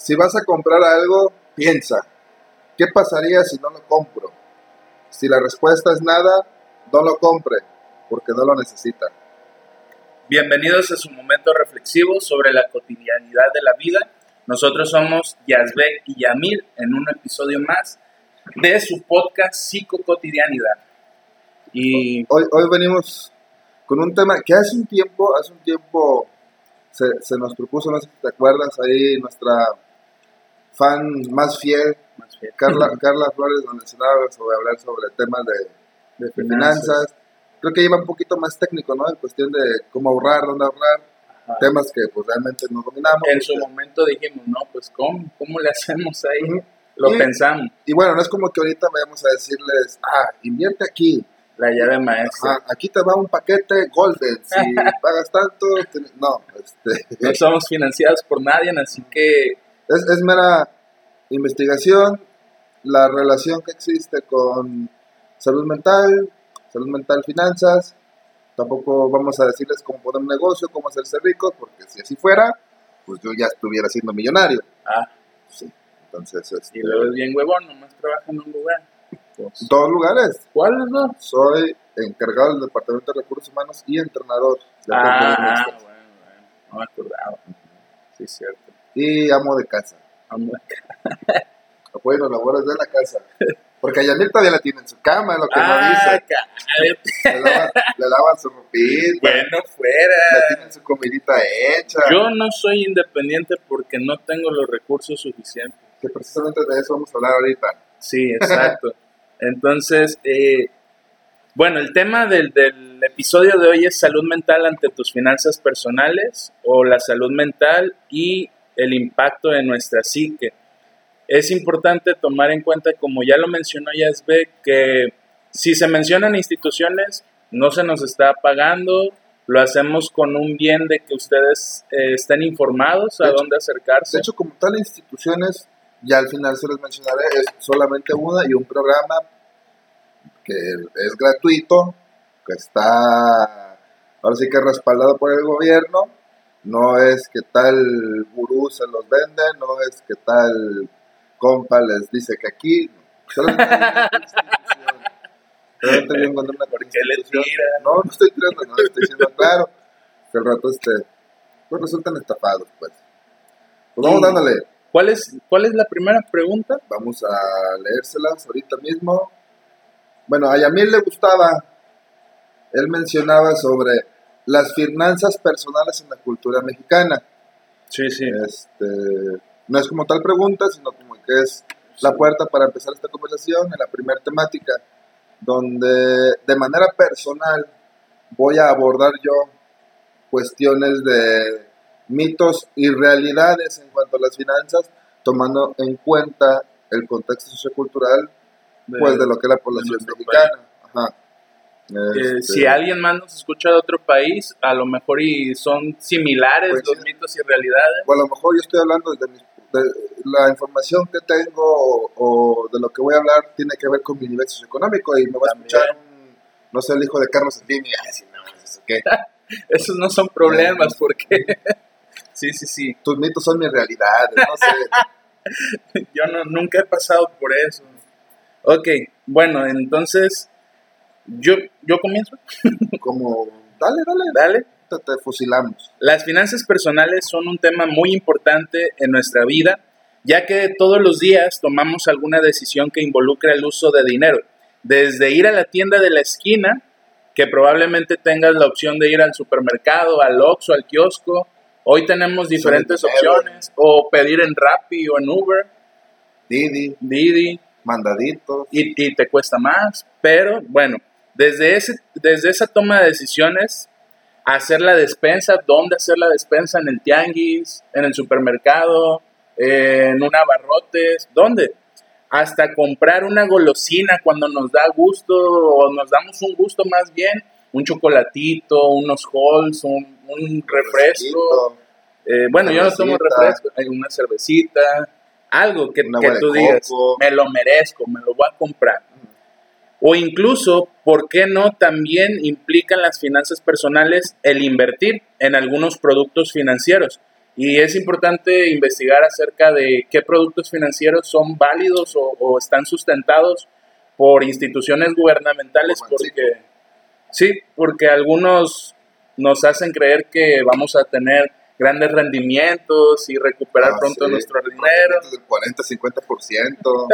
Si vas a comprar algo, piensa, ¿qué pasaría si no lo compro? Si la respuesta es nada, no lo compre, porque no lo necesita. Bienvenidos a su momento reflexivo sobre la cotidianidad de la vida. Nosotros somos Yazbek y Yamil en un episodio más de su podcast Psicocotidianidad. Y Hoy, hoy venimos con un tema que hace un tiempo, hace un tiempo se, se nos propuso, no sé si te acuerdas, ahí nuestra fan más fiel, más bien, Carla, Carla Flores, mencionaba sobre hablar sobre temas de, de finanzas. Creo que iba un poquito más técnico, ¿no? En cuestión de cómo ahorrar, dónde ahorrar, Ajá. temas que pues realmente no dominamos. En su momento dijimos, no, pues ¿cómo, cómo le hacemos ahí? Ujú. Lo Y- pensamos, Y bueno, no es como que ahorita vayamos a decirles, ah, invierte aquí, la llave maestra. Ajá, aquí te va un paquete Golden, si pagas tanto, te- no, este, No somos financiados por nadie, así que es, es mera investigación, la relación que existe con salud mental, salud mental, finanzas, tampoco vamos a decirles cómo poner un negocio, cómo hacerse ricos, porque si así fuera, pues yo ya estuviera siendo millonario, ah, sí, entonces, este, y luego es bien huevón, nomás trabaja en un lugar. Pues, en todos lugares, ¿Cuál es no? soy encargado del Departamento de Recursos Humanos y entrenador de Ah, bueno, bueno, no me acordaba. Sí, es cierto. Y amo de casa. Amo- apoyo en las labores de la casa. Porque a Yamil todavía la tiene en su cama, lo que Ah, no dice. cállate. Le lavan, le lavan su ropita, Bueno, le fuera. tienen su comidita hecha. Yo no soy independiente porque no tengo los recursos suficientes. Que precisamente de eso vamos a hablar ahorita. Sí, exacto. Entonces, eh, bueno, el tema del, del episodio de hoy es salud mental ante tus finanzas personales o la salud mental y el impacto de nuestra psique. Es importante tomar en cuenta, como ya lo mencionó Yasbe, que si se mencionan instituciones, no se nos está pagando, lo hacemos con un bien de que ustedes eh, estén informados a De dónde acercarse. De hecho, como tal, instituciones, ya al final se les mencionaré, es solamente una y un programa que es gratuito, que está, ahora sí que respaldado por el gobierno. No es que tal gurú se los vende, no es que tal compa les dice que aquí. Institución. Solamente yo encontré una ¿Por qué le institución. No, no estoy tirando, no, estoy diciendo claro. Que al rato este, pues resultan estafados, pues. Pues vamos dándole. ¿Cuál es, ¿Cuál es la primera pregunta? Vamos a leérselas ahorita mismo. Bueno, a Yamil le gustaba, él mencionaba sobre las finanzas personales en la cultura mexicana. Sí, sí. Este, no es como tal pregunta, sino como que es la puerta para empezar esta conversación en la primera temática, donde de manera personal voy a abordar yo cuestiones de mitos y realidades en cuanto a las finanzas, tomando en cuenta el contexto sociocultural pues de lo que es la población mexicana. Ajá. Eh, Este, si alguien más nos escucha de otro país, a lo mejor y son similares Pues los mitos y realidades. o a lo mejor yo estoy hablando de, mis- de la información que tengo o, o de lo que voy a hablar tiene que ver con mi nivel socioeconómico y me va a escuchar no sé, el hijo de Carlos Slim y no, ¿eso qué? Esos no son problemas porque... sí, sí, sí. Tus mitos son mi realidad, no sé. Yo no, nunca he pasado por eso. Ok, bueno, entonces... Yo, yo comienzo. Como, dale, dale, Dale. te, te fusilamos. Las finanzas personales son un tema muy importante en nuestra vida, ya que todos los días tomamos alguna decisión que involucra el uso de dinero, desde ir a la tienda de la esquina, que probablemente tengas la opción de ir al supermercado, al Oxxo, al kiosco. Hoy tenemos diferentes opciones, o pedir en Rappi o en Uber, Didi, Didi, mandaditos. y, y te cuesta más. Pero bueno, desde, ese, desde esa toma de decisiones, hacer la despensa, dónde hacer la despensa, en el tianguis, en el supermercado, en un abarrotes, ¿dónde? Hasta comprar una golosina cuando nos da gusto o nos damos un gusto más bien, un chocolatito, unos halls, un, un refresco. Eh, bueno, yo no tomo refresco, hay una cervecita, algo que, que tú digas, me lo merezco, me lo voy a comprar. O incluso, ¿por qué no? También implican las finanzas personales el invertir en algunos productos financieros. Y es importante investigar acerca de qué productos financieros son válidos o, o están sustentados por instituciones gubernamentales, porque sí, porque algunos nos hacen creer que vamos a tener grandes rendimientos y recuperar Ah, pronto sí. nuestro dinero. Del 40, 50%.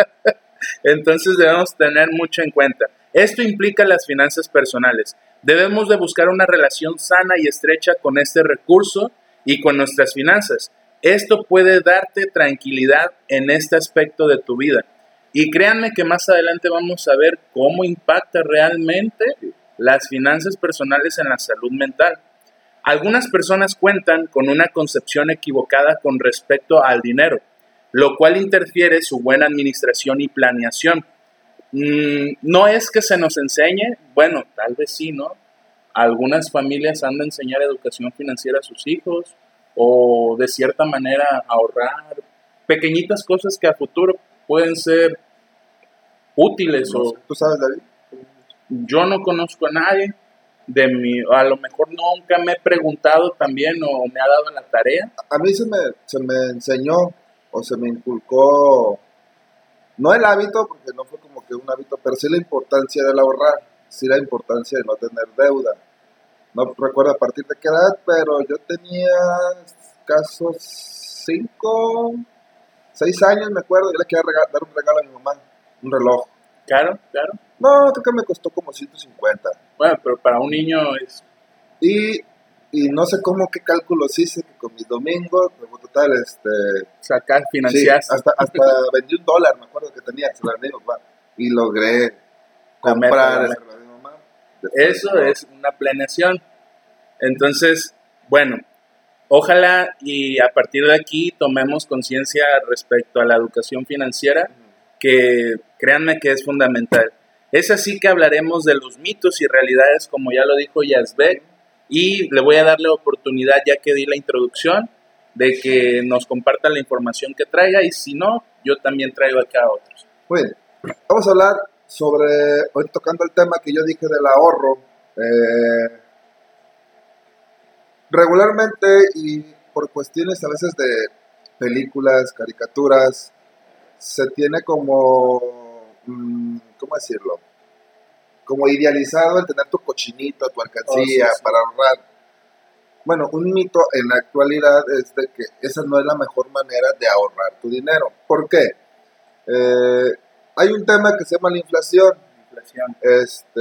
Entonces debemos tener mucho en cuenta. Esto implica las finanzas personales. Debemos de buscar una relación sana y estrecha con este recurso y con nuestras finanzas. Esto puede darte tranquilidad en este aspecto de tu vida. Y créanme que más adelante vamos a ver cómo impacta realmente las finanzas personales en la salud mental. Algunas personas cuentan con una concepción equivocada con respecto al dinero, lo cual interfiere su buena administración y planeación. Mm, no es que se nos enseñe, bueno, tal vez sí, ¿no? Algunas familias han de enseñar educación financiera a sus hijos o de cierta manera ahorrar pequeñitas cosas que a futuro pueden ser útiles No o ¿Tú sabes, David? yo no conozco a nadie de mi, a lo mejor nunca me he preguntado también o me ha dado la tarea. A mí se me, se me enseñó o se me inculcó, no el hábito, porque no fue como que un hábito, pero sí la importancia del ahorrar, sí la importancia de no tener deuda. No recuerdo a partir de qué edad, pero yo tenía casos cinco, seis años, me acuerdo, yo le quería dar un regalo a mi mamá, un reloj. Claro, claro. No, creo que me costó como 150. Bueno, pero para un niño es Y, y no sé cómo, qué cálculos hice, que con mis domingos, total, este, sacar, Sí, financiar. hasta, hasta vendí un dólar, me acuerdo que tenía, se lo vendí papá. Y logré comprar meta, de mamá. Eso es una planeación. Entonces, bueno, ojalá y a partir de aquí tomemos conciencia respecto a la educación financiera, que créanme que es fundamental. Es así que hablaremos de los mitos y realidades, como ya lo dijo Yazbek, y le voy a dar la oportunidad, ya que di la introducción, de que nos comparta la información que traiga, y si no, yo también traigo acá a otros. Muy bien, vamos a hablar sobre, hoy tocando el tema que yo dije del ahorro. eh, regularmente y por cuestiones a veces de películas, caricaturas, se tiene como, mm, ¿cómo decirlo? Como idealizado el tener tu cochinito, tu alcancía Oh, sí, sí. para ahorrar. Bueno, un mito en la actualidad es de que esa no es la mejor manera de ahorrar tu dinero. ¿Por qué? Eh, hay un tema que se llama la inflación. Inflación. Este,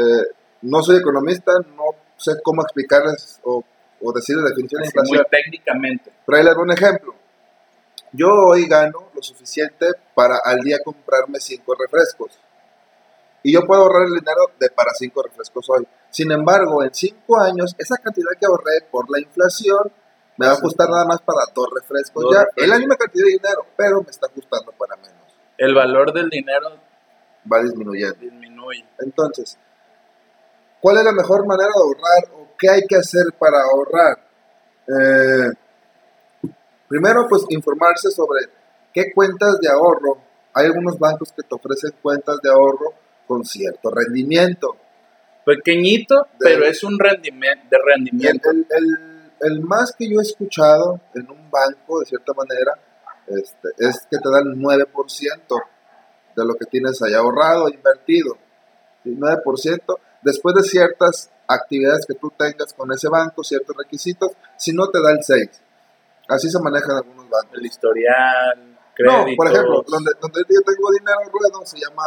no soy economista, no sé cómo explicarles o, o decir la definición de Así, muy inflación. técnicamente. Pero ahí les un ejemplo. Yo hoy gano lo suficiente para al día comprarme cinco refrescos. Y yo puedo ahorrar el dinero de para cinco refrescos hoy. Sin embargo, en cinco años, esa cantidad que ahorré por la inflación me va a costar nada más para dos refrescos. Dos ya, refrescos. es la misma cantidad de dinero, pero me está costando para menos. El valor del dinero Va disminuyendo. disminuye. Entonces, ¿cuál es la mejor manera de ahorrar o qué hay que hacer para ahorrar? Eh, primero, pues informarse sobre qué cuentas de ahorro. Hay algunos bancos que te ofrecen cuentas de ahorro con cierto rendimiento. Pequeñito, De- pero es un rendimiento de rendimiento. el- el- el más que yo he escuchado en un banco, de cierta manera, este, es que te dan 9% de lo que tienes ahí ahorrado, invertido. ¿sí? 9%, después de ciertas actividades que tú tengas con ese banco, ciertos requisitos, si no te da el 6%. Así se manejan algunos bancos. El historial, créditos. No, por ejemplo, donde, donde yo tengo dinero en ruedo se llama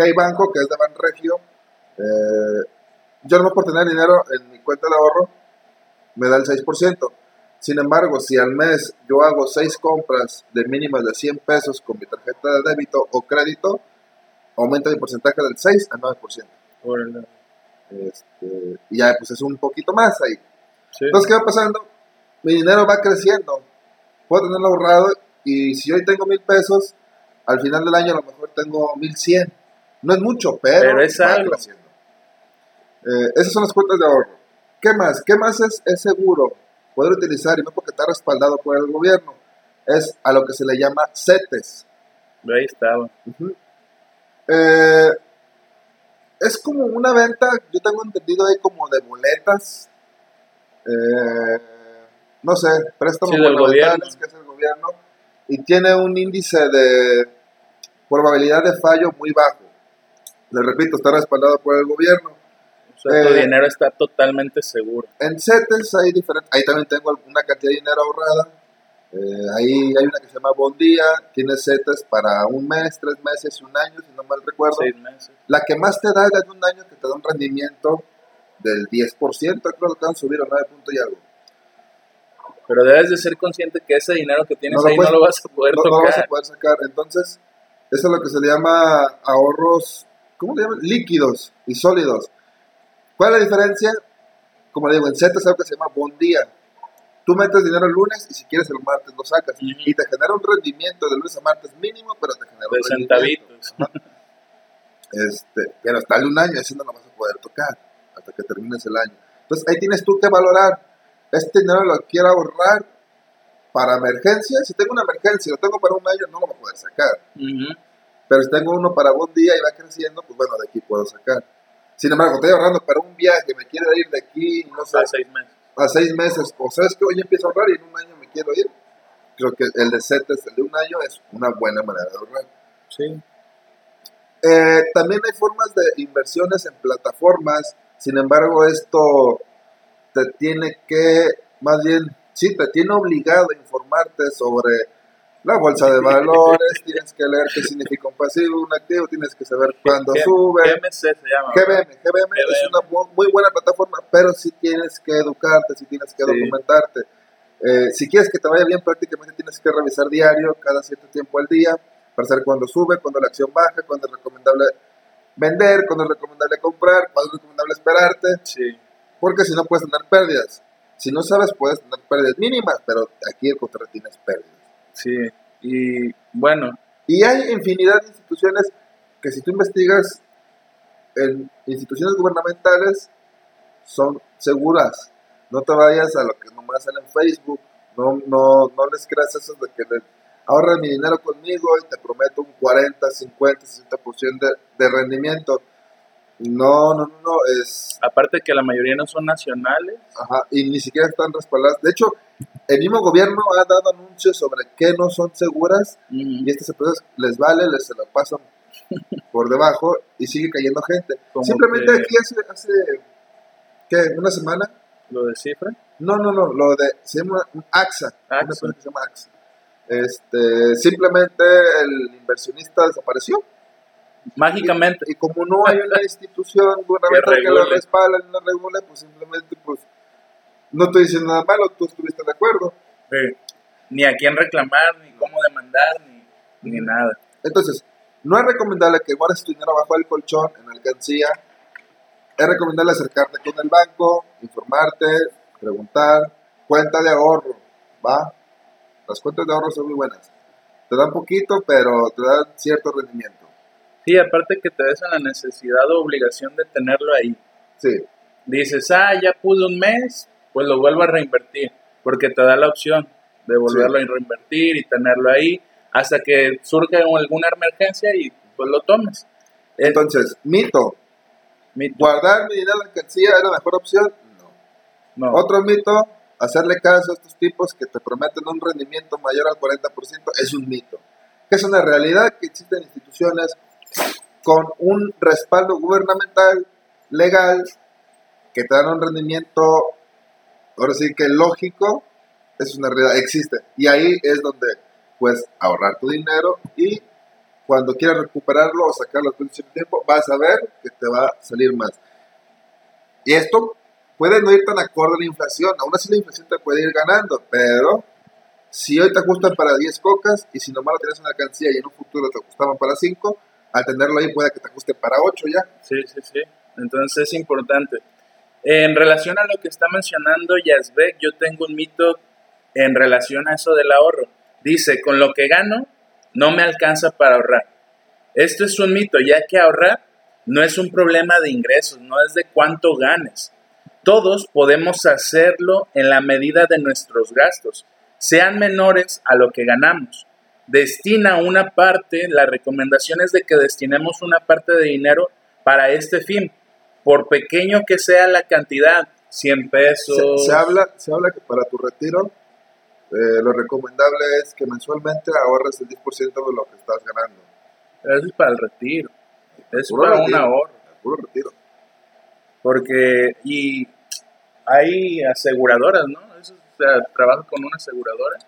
Hey Banco, que es de Banregio. Eh, yo no por tener dinero en mi cuenta de ahorro me da el 6%. Sin embargo, si al mes yo hago 6 compras de mínimas de 100 pesos con mi tarjeta de débito o crédito, aumenta mi porcentaje del 6 al 9%. Órale. Este, y ya, pues es un poquito más ahí. Sí. Entonces, ¿qué va pasando? Mi dinero va creciendo. Puedo tenerlo ahorrado y si hoy tengo mil pesos, al final del año a lo mejor tengo mil cien. No es mucho, pero, Pero es va algo. creciendo. Eh, esas son las cuentas de ahorro. ¿Qué más? ¿Qué más es, es seguro poder utilizar y no porque está respaldado por el gobierno? Es a lo que se le llama CETES. Ahí estaba. Eh, es como una venta, yo tengo entendido ahí como de boletas. Eh, no sé, préstamos Sí, gubernamentales que hace el gobierno y tiene un índice de probabilidad de fallo muy bajo. Le repito, está respaldado por el gobierno. O sea, tu Eh, dinero está totalmente seguro. En CETES hay diferentes, ahí también tengo alguna cantidad de dinero ahorrada. Eh, ahí hay una que se llama Bondía, tiene CETES para un mes, tres meses y un año, si no mal recuerdo. Seis meses. La que más te da es la de un año que te da un rendimiento del 10%, creo que van a subir a 9 puntos y algo. Pero debes de ser consciente que ese dinero que tienes No ahí puedes- no lo vas a poder no, no lo tocar. vas a poder sacar. Entonces, eso es lo que se llama ahorros, ¿cómo le llaman? Líquidos y sólidos. ¿Cuál es la diferencia? Como le digo, en CETES es algo que se llama bondía. Tú metes dinero el lunes y si quieres el martes lo sacas. Ujú. Y te genera un rendimiento de lunes a martes mínimo, pero te genera De un rendimiento. centavitos. Este, pero hasta un año, ese no lo vas a poder tocar hasta que termines el año. Entonces ahí tienes tú que valorar, este dinero lo quiero ahorrar para emergencias, si tengo una emergencia lo tengo para un año, no lo voy a poder sacar. Ujú. Pero si tengo uno para un día y va creciendo, pues bueno, de aquí puedo sacar. Sin embargo, estoy ahorrando para un viaje, me quiero ir de aquí, no sé, A seis meses. a seis meses, o sabes que hoy empiezo a ahorrar y en un año me quiero ir. Creo que el de CETES, el de un año, es una buena manera de ahorrar. Sí. Eh, también hay formas de inversiones en plataformas, sin embargo esto te tiene que, más bien, sí, te tiene obligado a informarte sobre la bolsa de valores, tienes que leer qué significa un pasivo, un activo, tienes que saber cuándo G- sube. GMC se llama. GBM, GBM es una muy buena plataforma, pero sí tienes que educarte, sí tienes que documentarte. Eh, si quieres que te vaya bien, prácticamente tienes que revisar diario, cada cierto tiempo al día, para saber cuándo sube, cuándo la acción baja, cuándo es recomendable vender, cuándo es recomendable comprar, cuándo es recomendable esperarte, Sí. porque si no puedes tener pérdidas. Si no sabes, puedes tener pérdidas mínimas, pero aquí el contrato tienes pérdidas. Sí. Y bueno, Y hay infinidad de instituciones que si tú investigas en instituciones gubernamentales son seguras. No te vayas a lo que nomás sale en Facebook. No, no, no les creas eso de que le, ahorra mi dinero conmigo y te prometo un 40, 50, 60% de, de rendimiento. No, no, no, no, es... aparte que la mayoría no son nacionales. Ajá, y ni siquiera están respaldadas. De hecho, el mismo gobierno ha dado anuncios sobre que no son seguras y Ujú. estas empresas les vale, les se la pasan por debajo y sigue cayendo gente. Como Simplemente que- aquí hace, hace, ¿qué? ¿Una semana? Lo de cifra. No, no, no, lo de, se llama AXA, una AXA. empresa que se llama AXA. Este, simplemente el inversionista desapareció Mágicamente. y como no hay una institución gubernamental que, lo respalde lo regule, pues simplemente, pues, no estoy diciendo nada malo, tú estuviste de acuerdo. Sí. Ni a quién reclamar, ni cómo demandar, ni, ni nada. Entonces, no es recomendable que guardes tu dinero bajo el colchón, en alcancía. Es recomendable acercarte con el banco, informarte, preguntar. Cuenta de ahorro, ¿va? Las cuentas de ahorro son muy buenas. Te dan poquito, pero te dan cierto rendimiento. Sí, aparte que te ves en la necesidad o obligación de tenerlo ahí. Sí, Dices, ah, ya pude un mes, pues lo vuelvo a reinvertir, porque te da la opción de volverlo a reinvertir y tenerlo ahí hasta que surja alguna emergencia y pues lo tomes. Entonces, mito. mi- ¿Guardar mi dinero en alcancía es la mejor opción? No. no, Otro mito, hacerle caso a estos tipos que te prometen un rendimiento mayor al 40%, es un mito. Que es una realidad que existen instituciones con un respaldo gubernamental, legal, que te dan un rendimiento, ahora sí que lógico, es una realidad, existe. Y ahí es donde puedes ahorrar tu dinero y cuando quieras recuperarlo o sacarlo de cierto tiempo, vas a ver que te va a salir más. Y esto puede no ir tan acorde a la inflación, aún así la inflación te puede ir ganando, pero si hoy te ajustan para 10 cocas y si nomás lo tienes en la alcancía y en un futuro te ajustaban para 5, al tenerlo ahí puede que te ajuste para 8 ya. Sí, sí, sí. Entonces es importante. En relación a lo que está mencionando Yazbek, yo tengo un mito en relación a eso del ahorro. Dice, con lo que gano, no me alcanza para ahorrar. Esto es un mito, ya que ahorrar no es un problema de ingresos, no es de cuánto ganes. Todos podemos hacerlo en la medida de nuestros gastos, sean menores a lo que ganamos. Destina una parte, la recomendación es de que destinemos una parte de dinero para este fin, por pequeño que sea la cantidad, 100 pesos. Se, habla, se habla que para tu retiro eh, lo recomendable es que mensualmente ahorres el 10% de lo que estás ganando. Eso es para el retiro. Es para un ahorro. puro retiro. Porque, y hay aseguradoras, ¿no? Eso, o sea, trabajas con una aseguradora.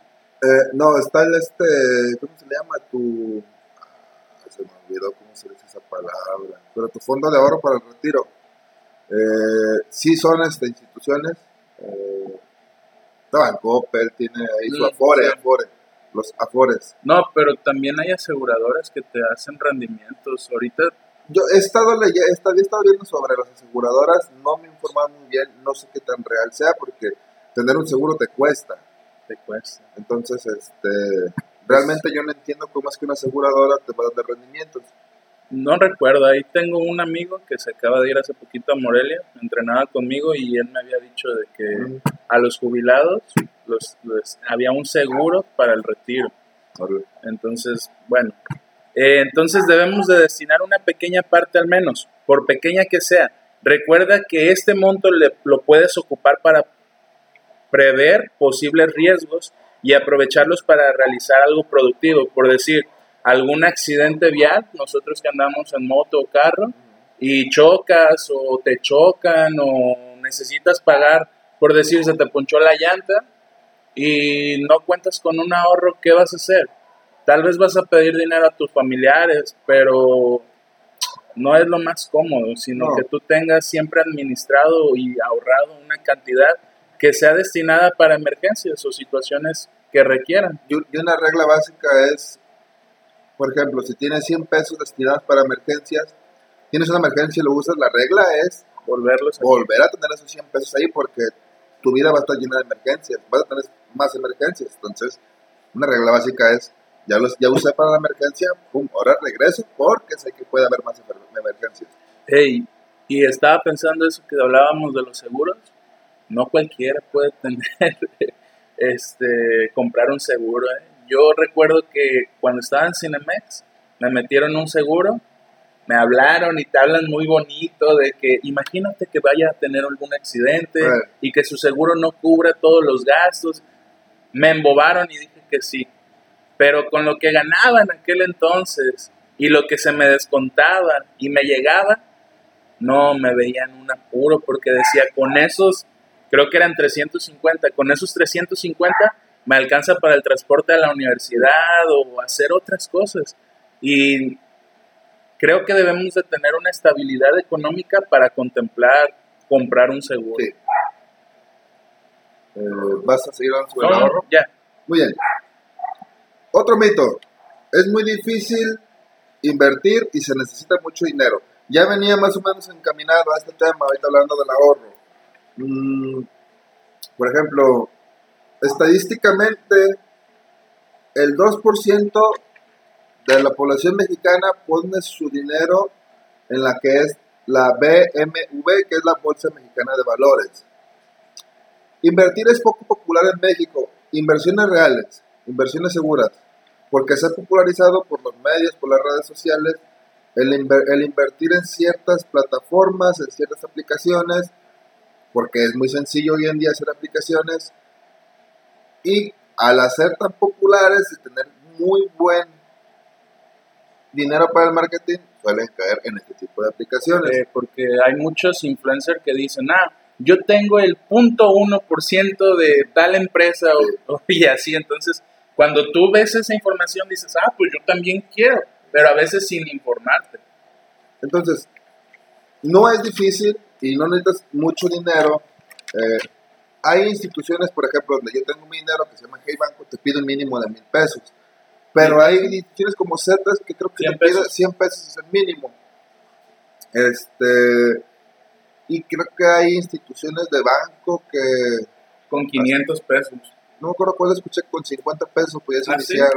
Eh, no, está el este, ¿cómo se le llama? Tu, ah, se me olvidó cómo se dice esa palabra, pero tu fondo de ahorro para el retiro. Eh, sí son este, instituciones, eh, Coppel tiene ahí su Afore, Afore, los Afores. No, pero también hay aseguradoras que te hacen rendimientos. Ahorita yo he estado, leyendo, he estado viendo sobre las aseguradoras, no me he informado muy bien, no sé qué tan real sea, porque tener un seguro te cuesta. Te cuesta. Entonces, este, realmente yo no entiendo cómo es que una aseguradora te va a dar rendimientos. No recuerdo, ahí tengo un amigo que se acaba de ir hace poquito a Morelia, entrenaba conmigo y él me había dicho de que a los jubilados los, había un seguro para el retiro. Entonces, bueno, eh, entonces debemos de destinar una pequeña parte al menos, por pequeña que sea. Recuerda que este monto le, lo puedes ocupar para prever posibles riesgos y aprovecharlos para realizar algo productivo. Por decir, algún accidente vial, nosotros que andamos en moto o carro, y chocas o te chocan o necesitas pagar, por decir, se te ponchó la llanta y no cuentas con un ahorro, ¿qué vas a hacer? Tal vez vas a pedir dinero a tus familiares, pero no es lo más cómodo, sino que tú tengas siempre administrado y ahorrado una cantidad que sea destinada para emergencias o situaciones que requieran. Y una regla básica es, por ejemplo, si tienes 100 pesos destinados para emergencias, tienes una emergencia y lo usas, la regla es volverlos volver a tener esos 100 pesos ahí porque tu vida va a estar llena de emergencias, vas a tener más emergencias. Entonces, una regla básica es ya los ya usé para la emergencia, pum, ahora regreso porque sé que puede haber más emergencias. Hey, y estaba pensando eso que hablábamos de los seguros, no cualquiera puede tener, este, comprar un seguro. ¿eh? Yo recuerdo que cuando estaba en Cinemex, me metieron un seguro, me hablaron y te hablan muy bonito de que imagínate que vaya a tener algún accidente y que su seguro no cubra todos los gastos. Me embobaron y dije que sí pero con lo que ganaba en aquel entonces y lo que se me descontaba y me llegaba, no me veía en un apuro porque decía, con esos, creo que eran 350, con esos 350 me alcanza para el transporte a la universidad o hacer otras cosas. Y creo que debemos de tener una estabilidad económica para contemplar comprar un seguro. Eh, ¿Vas a seguir dando su ahorro? Ya. Muy bien. Otro mito, es muy difícil invertir y se necesita mucho dinero. Ya venía más o menos encaminado a este tema, ahorita hablando del ahorro. Mm, por ejemplo, estadísticamente, el 2% de la población mexicana pone su dinero en la que es la BMV, que es la Bolsa Mexicana de Valores. Invertir es poco popular en México. Inversiones reales inversiones seguras, porque se ha popularizado por los medios, por las redes sociales, el, el invertir en ciertas plataformas, en ciertas aplicaciones, porque es muy sencillo hoy en día hacer aplicaciones, y al hacer tan populares y tener muy buen dinero para el marketing, suelen caer en este tipo de aplicaciones. Eh, porque hay muchos influencers que dicen, ah, yo tengo el punto uno por ciento de tal empresa o, y así, entonces cuando tú ves esa información dices, ah, pues yo también quiero, pero a veces sin informarte. Entonces, no es difícil y no necesitas mucho dinero. Eh, hay instituciones, por ejemplo, donde yo tengo mi dinero que se llama Hey Banco, te pide un mínimo de mil pesos. Pero hay instituciones como Zetas que creo que te piden 100 pesos es el mínimo. Este, y creo que hay instituciones de banco que... Con 500 pesos no me acuerdo cuál escuché, con 50 pesos podías ¿Ah, iniciar.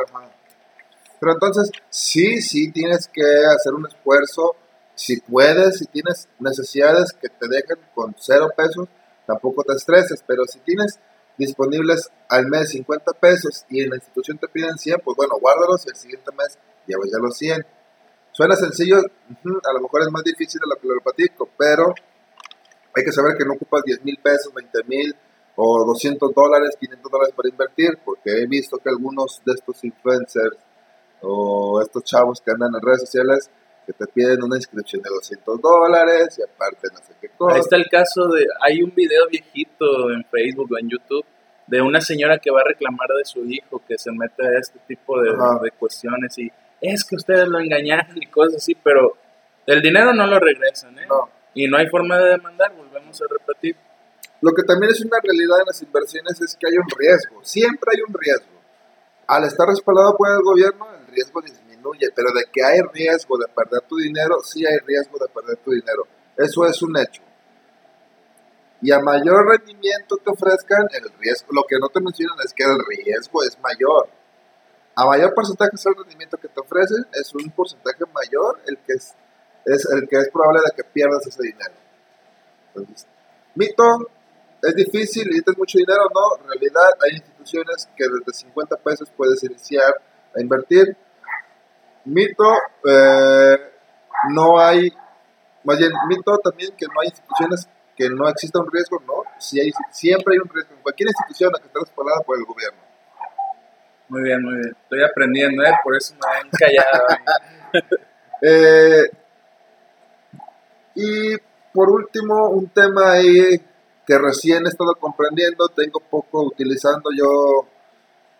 Pero entonces, sí, sí tienes que hacer un esfuerzo. Si puedes, si tienes necesidades que te dejen con cero pesos, tampoco te estreses. Pero si tienes disponibles al mes 50 pesos y en la institución te piden 100, pues bueno, guárdalos y el siguiente mes llevas ya los 100. Suena sencillo, a lo mejor es más difícil de lo que lo platico, pero Hay que saber que no ocupas 10 mil pesos, 20 mil o 200 dólares, 500 dólares para invertir, porque he visto que algunos de estos influencers o estos chavos que andan en redes sociales que te piden una inscripción de 200 dólares y aparte no sé qué cosa. Ahí está el caso de, hay un video viejito en Facebook o en YouTube de una señora que va a reclamar de su hijo que se mete a este tipo de, de cuestiones y es que ustedes lo engañaron y cosas así, pero el dinero no lo regresan, ¿eh? No. Y no hay forma de demandar, volvemos a repetir. Lo que también es una realidad en las inversiones es que hay un riesgo, siempre hay un riesgo. Al estar respaldado por el gobierno, el riesgo disminuye, pero de que hay riesgo de perder tu dinero, sí hay riesgo de perder tu dinero. Eso es un hecho. Y a mayor rendimiento te ofrezcan, el riesgo, lo que no te mencionan es que el riesgo es mayor. A mayor porcentaje es el rendimiento que te ofrecen, es un porcentaje mayor el que es, el que es probable de que pierdas ese dinero. Entonces, mito, es difícil, necesitas mucho dinero, no, en realidad hay instituciones que desde 50 pesos puedes iniciar a invertir. Mito, eh, no hay, más bien, mito también que no hay instituciones que no exista un riesgo, no, sí hay, siempre hay un riesgo en cualquier institución a que esté respaldada por el gobierno. Muy bien, muy bien. Estoy aprendiendo, ¿eh? Por eso me han callado. Eh, y por último, un tema ahí que recién he estado comprendiendo, tengo poco utilizando yo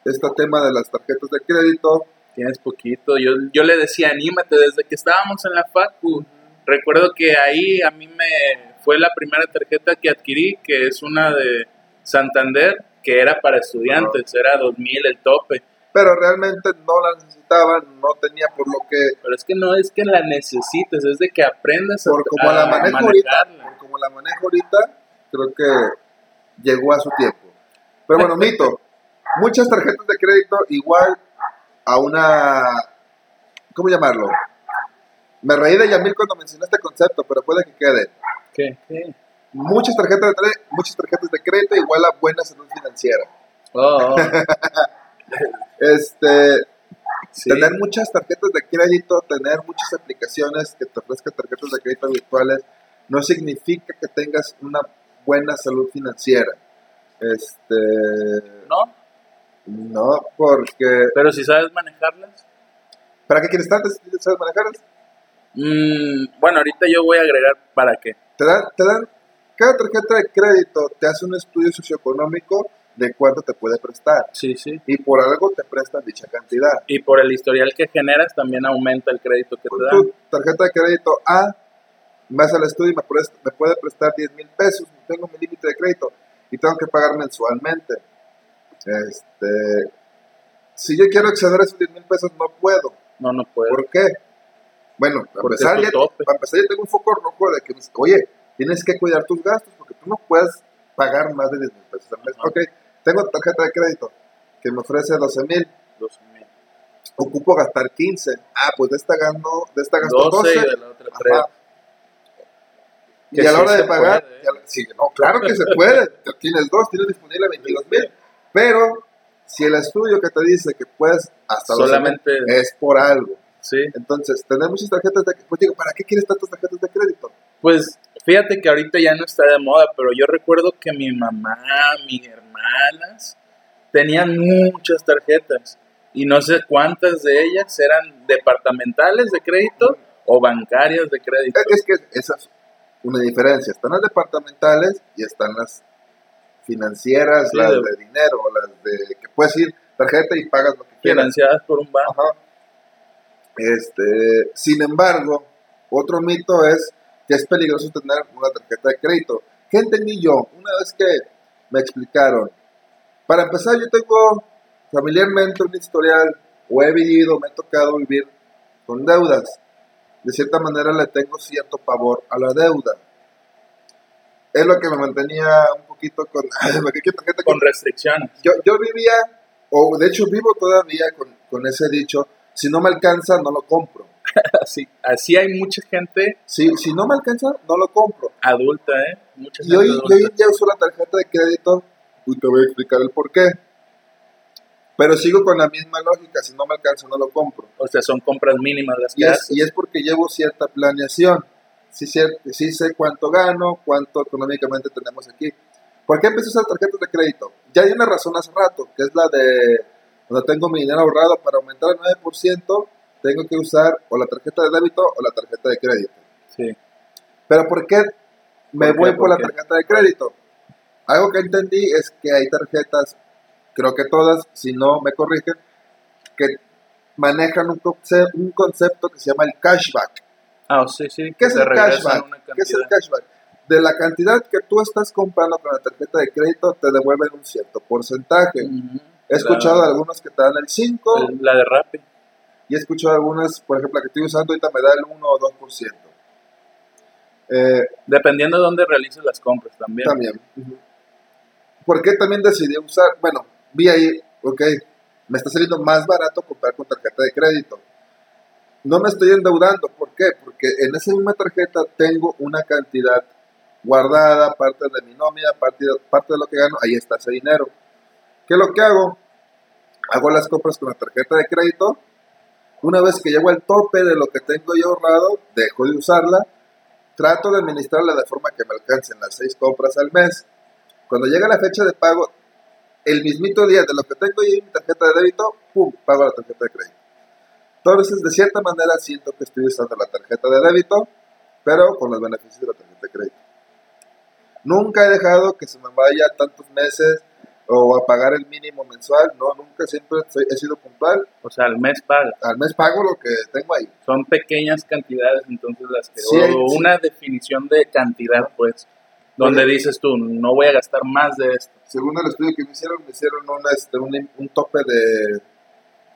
este tema de las tarjetas de crédito. Tienes poquito. Yo, yo le decía, anímate, desde que estábamos en la facu. Recuerdo que ahí a mí me fue la primera tarjeta que adquirí, que es una de Santander, que era para estudiantes, era 2000 el tope. Pero realmente no la necesitaba, no tenía por lo que, Pero es que no es que la necesites, es de que aprendas a, por como la a manejo ahorita, manejarla. por como la manejo ahorita, creo que llegó a su tiempo. Pero bueno, mito, muchas tarjetas de crédito igual a una, ¿cómo llamarlo? Me reí de Yamil cuando mencioné este concepto, pero puede que quede. ¿Qué? ¿Qué? Muchas tarjetas de, muchas tarjetas de crédito igual a buena salud financiera. Oh, oh, Este, sí. Tener muchas tarjetas de crédito, tener muchas aplicaciones que te ofrezcan tarjetas de crédito virtuales, no significa que tengas una buena salud financiera. Este, ¿No? No, porque... Pero si sabes manejarlas. ¿Para qué quieres tantas? ¿Sabes manejarlas? Mm, bueno, ahorita yo voy a agregar para qué. Te dan, te dan, cada tarjeta de crédito te hace un estudio socioeconómico de cuánto te puede prestar. Sí, sí. Y por algo te prestan dicha cantidad. Y por el historial que generas también aumenta el crédito que Con te dan. tu tarjeta de crédito A, vas al estudio y me, presta- me puede prestar 10 mil pesos, tengo mi límite de crédito y tengo que pagar mensualmente. Este, si yo quiero acceder a esos 10 mil pesos, no puedo. No, no puedo. ¿Por qué? Bueno, para empezar, ya, para empezar, ya tengo un foco rojo de que, oye, tienes que cuidar tus gastos porque tú no puedes pagar más de 10 mil pesos al mes. No. Ok, tengo tarjeta de crédito que me ofrece 12 mil, 12,000. ocupo gastar 15. Ah, pues de esta, gano, de esta gasto 12 12. y de la otra 3. Ajá. Y a la sí hora de se pagar, puede, ¿eh? la- sí, no, claro que se puede. Tienes dos, tienes disponible 22 mil. Pero si el estudio que te dice que puedes hasta 12 Solamente, es por algo. sí. Entonces, tener muchas tarjetas de Pues digo, ¿para qué quieres tantas tarjetas de crédito? Pues fíjate que ahorita ya no está de moda, pero yo recuerdo que mi mamá, mis hermanas, tenían muchas tarjetas y no sé cuántas de ellas eran departamentales de crédito o bancarias de crédito. Es que esa es una diferencia. Están las departamentales y están las financieras, Sí, las de- de dinero, las de que puedes ir tarjeta y pagas lo que quieras. financiadas por un banco. Ajá. Este, sin embargo, otro mito es que es peligroso tener una tarjeta de crédito. ¿Qué entendí yo? Una vez que me explicaron. Para empezar, yo tengo familiarmente un historial, o he vivido, me ha tocado vivir con deudas. De cierta manera le tengo cierto pavor a la deuda. Es lo que me mantenía un poquito con... ¿Qué tarjeta Con restricciones. yo, yo vivía, o de hecho vivo todavía con, con ese dicho, si no me alcanza, no lo compro. Así, así hay mucha gente Si, si no me alcanza, no lo compro. adulta, ¿eh? Mucha Y hoy, y adulta. hoy en día uso la tarjeta de crédito y te voy a explicar el por qué. Pero sigo con la misma lógica, si no me alcanza, no lo compro. O sea, son compras mínimas las Y que es, y es porque llevo cierta planeación. sí, sí sé cuánto gano, cuánto económicamente tenemos aquí. ¿Por qué empecé a usar tarjetas de crédito? Ya hay una razón hace rato, que es la de cuando tengo mi dinero ahorrado para aumentar el 9%, tengo que usar o la tarjeta de débito o la tarjeta de crédito. Sí. Pero ¿por qué me voy por, la tarjeta de crédito? Algo que entendí es que hay tarjetas, creo que todas, si no me corrigen, que manejan un, un concepto que se llama el cashback. Ah, sí, sí. ¿Qué es el cashback? ¿Qué es el cashback? De la cantidad que tú estás comprando con la tarjeta de crédito, te devuelven un cierto porcentaje. He escuchado algunos que te dan el 5. La de Rappi. Y he escuchado algunas, por ejemplo, la que estoy usando ahorita me da el 1 o 2%. Eh, Dependiendo de dónde realices las compras también. También. ¿Por qué también decidí usar? Bueno, vi ahí, ok, me está saliendo más barato comprar con tarjeta de crédito. No me estoy endeudando, ¿por qué? Porque en esa misma tarjeta tengo una cantidad guardada, parte de mi nómina, parte de, parte de lo que gano, ahí está ese dinero. ¿Qué es lo que hago? Hago las compras con la tarjeta de crédito. Una vez que llego al tope de lo que tengo yo ahorrado, dejo de usarla. Trato de administrarla de forma que me alcancen las seis compras al mes. Cuando llega la fecha de pago, el mismito día de lo que tengo yo en mi tarjeta de débito, ¡pum! pago la tarjeta de crédito. Entonces, de cierta manera, siento que estoy usando la tarjeta de débito, pero con los beneficios de la tarjeta de crédito. Nunca he dejado que se me vaya tantos meses o a pagar el mínimo mensual, no, nunca, siempre he sido puntual. O sea, al mes pago. Al mes pago lo que tengo ahí. Son pequeñas cantidades, entonces las que... o una definición de cantidad, pues, donde dices tú, no voy a gastar más de esto. Según el estudio que me hicieron, me hicieron una, este, un, tope de,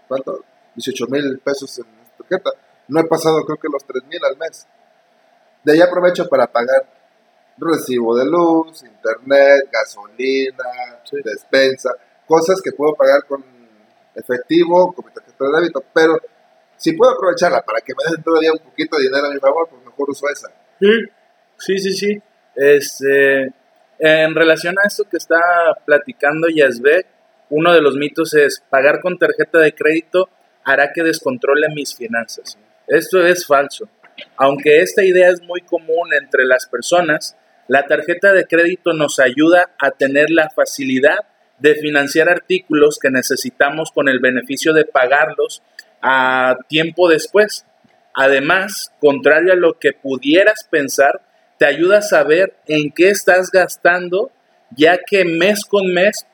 ¿cuánto? 18 mil pesos en tarjeta. No he pasado creo que los 3 mil al mes. De ahí aprovecho para pagar recibo de luz, internet, gasolina, despensa, cosas que puedo pagar con efectivo, con mi tarjeta de débito, pero si puedo aprovecharla para que me den todavía un poquito de dinero a mi favor, pues mejor uso esa. Sí, sí, sí. Este, en relación a esto que está platicando Yasbe, uno de los mitos es pagar con tarjeta de crédito hará que descontrole mis finanzas. Esto es falso. Aunque esta idea es muy común entre las personas, la tarjeta de crédito nos ayuda a tener la facilidad de financiar artículos que necesitamos con el beneficio de pagarlos a tiempo después. Además, contrario a lo que pudieras pensar, te ayuda a saber en qué estás gastando, ya que mes con mes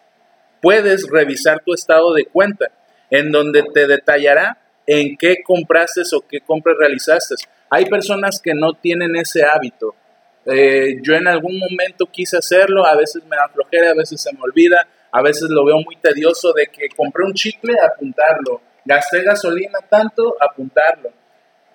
puedes revisar tu estado de cuenta, en donde te detallará en qué compraste o qué compras realizaste. Hay personas que no tienen ese hábito eh, yo en algún momento quise hacerlo, a veces me da flojera, a veces se me olvida, a veces lo veo muy tedioso de que compré un chicle, apuntarlo, gasté gasolina tanto, apuntarlo.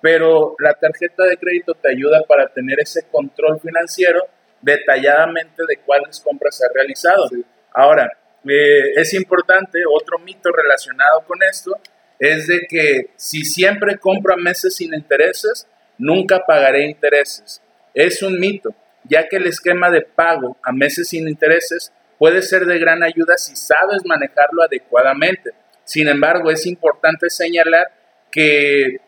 Pero la tarjeta de crédito te ayuda para tener ese control financiero detalladamente de cuáles compras has realizado. Ahora, eh, es importante, otro mito relacionado con esto, es de que si siempre compro a meses sin intereses, nunca pagaré intereses. Es un mito, ya que el esquema de pago a meses sin intereses puede ser de gran ayuda si sabes manejarlo adecuadamente. Sin embargo, es importante señalar que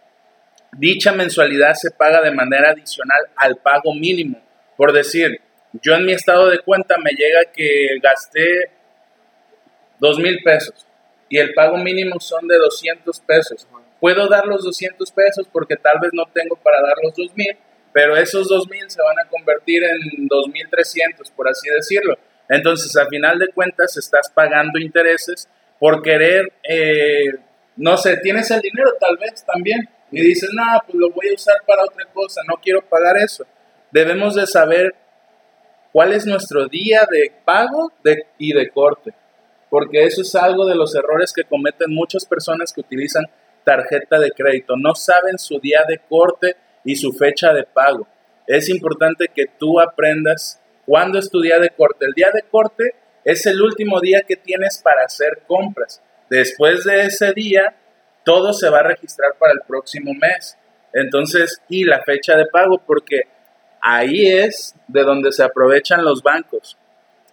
dicha mensualidad se paga de manera adicional al pago mínimo. Por decir, yo en mi estado de cuenta me llega que gasté dos mil pesos y el pago mínimo son de 200 pesos. Puedo dar los 200 pesos porque tal vez no tengo para dar los dos mil, pero esos 2.000 se van a convertir en 2.300, por así decirlo. Entonces, a final de cuentas, estás pagando intereses por querer, eh, no sé, tienes el dinero tal vez también y dices, no, pues lo voy a usar para otra cosa, no quiero pagar eso. Debemos de saber cuál es nuestro día de pago de, y de corte, porque eso es algo de los errores que cometen muchas personas que utilizan tarjeta de crédito. No saben su día de corte y su fecha de pago. Es importante que tú aprendas cuándo es tu día de corte. El día de corte es el último día que tienes para hacer compras. Después de ese día, todo se va a registrar para el próximo mes. Entonces, y la fecha de pago, porque ahí es de donde se aprovechan los bancos.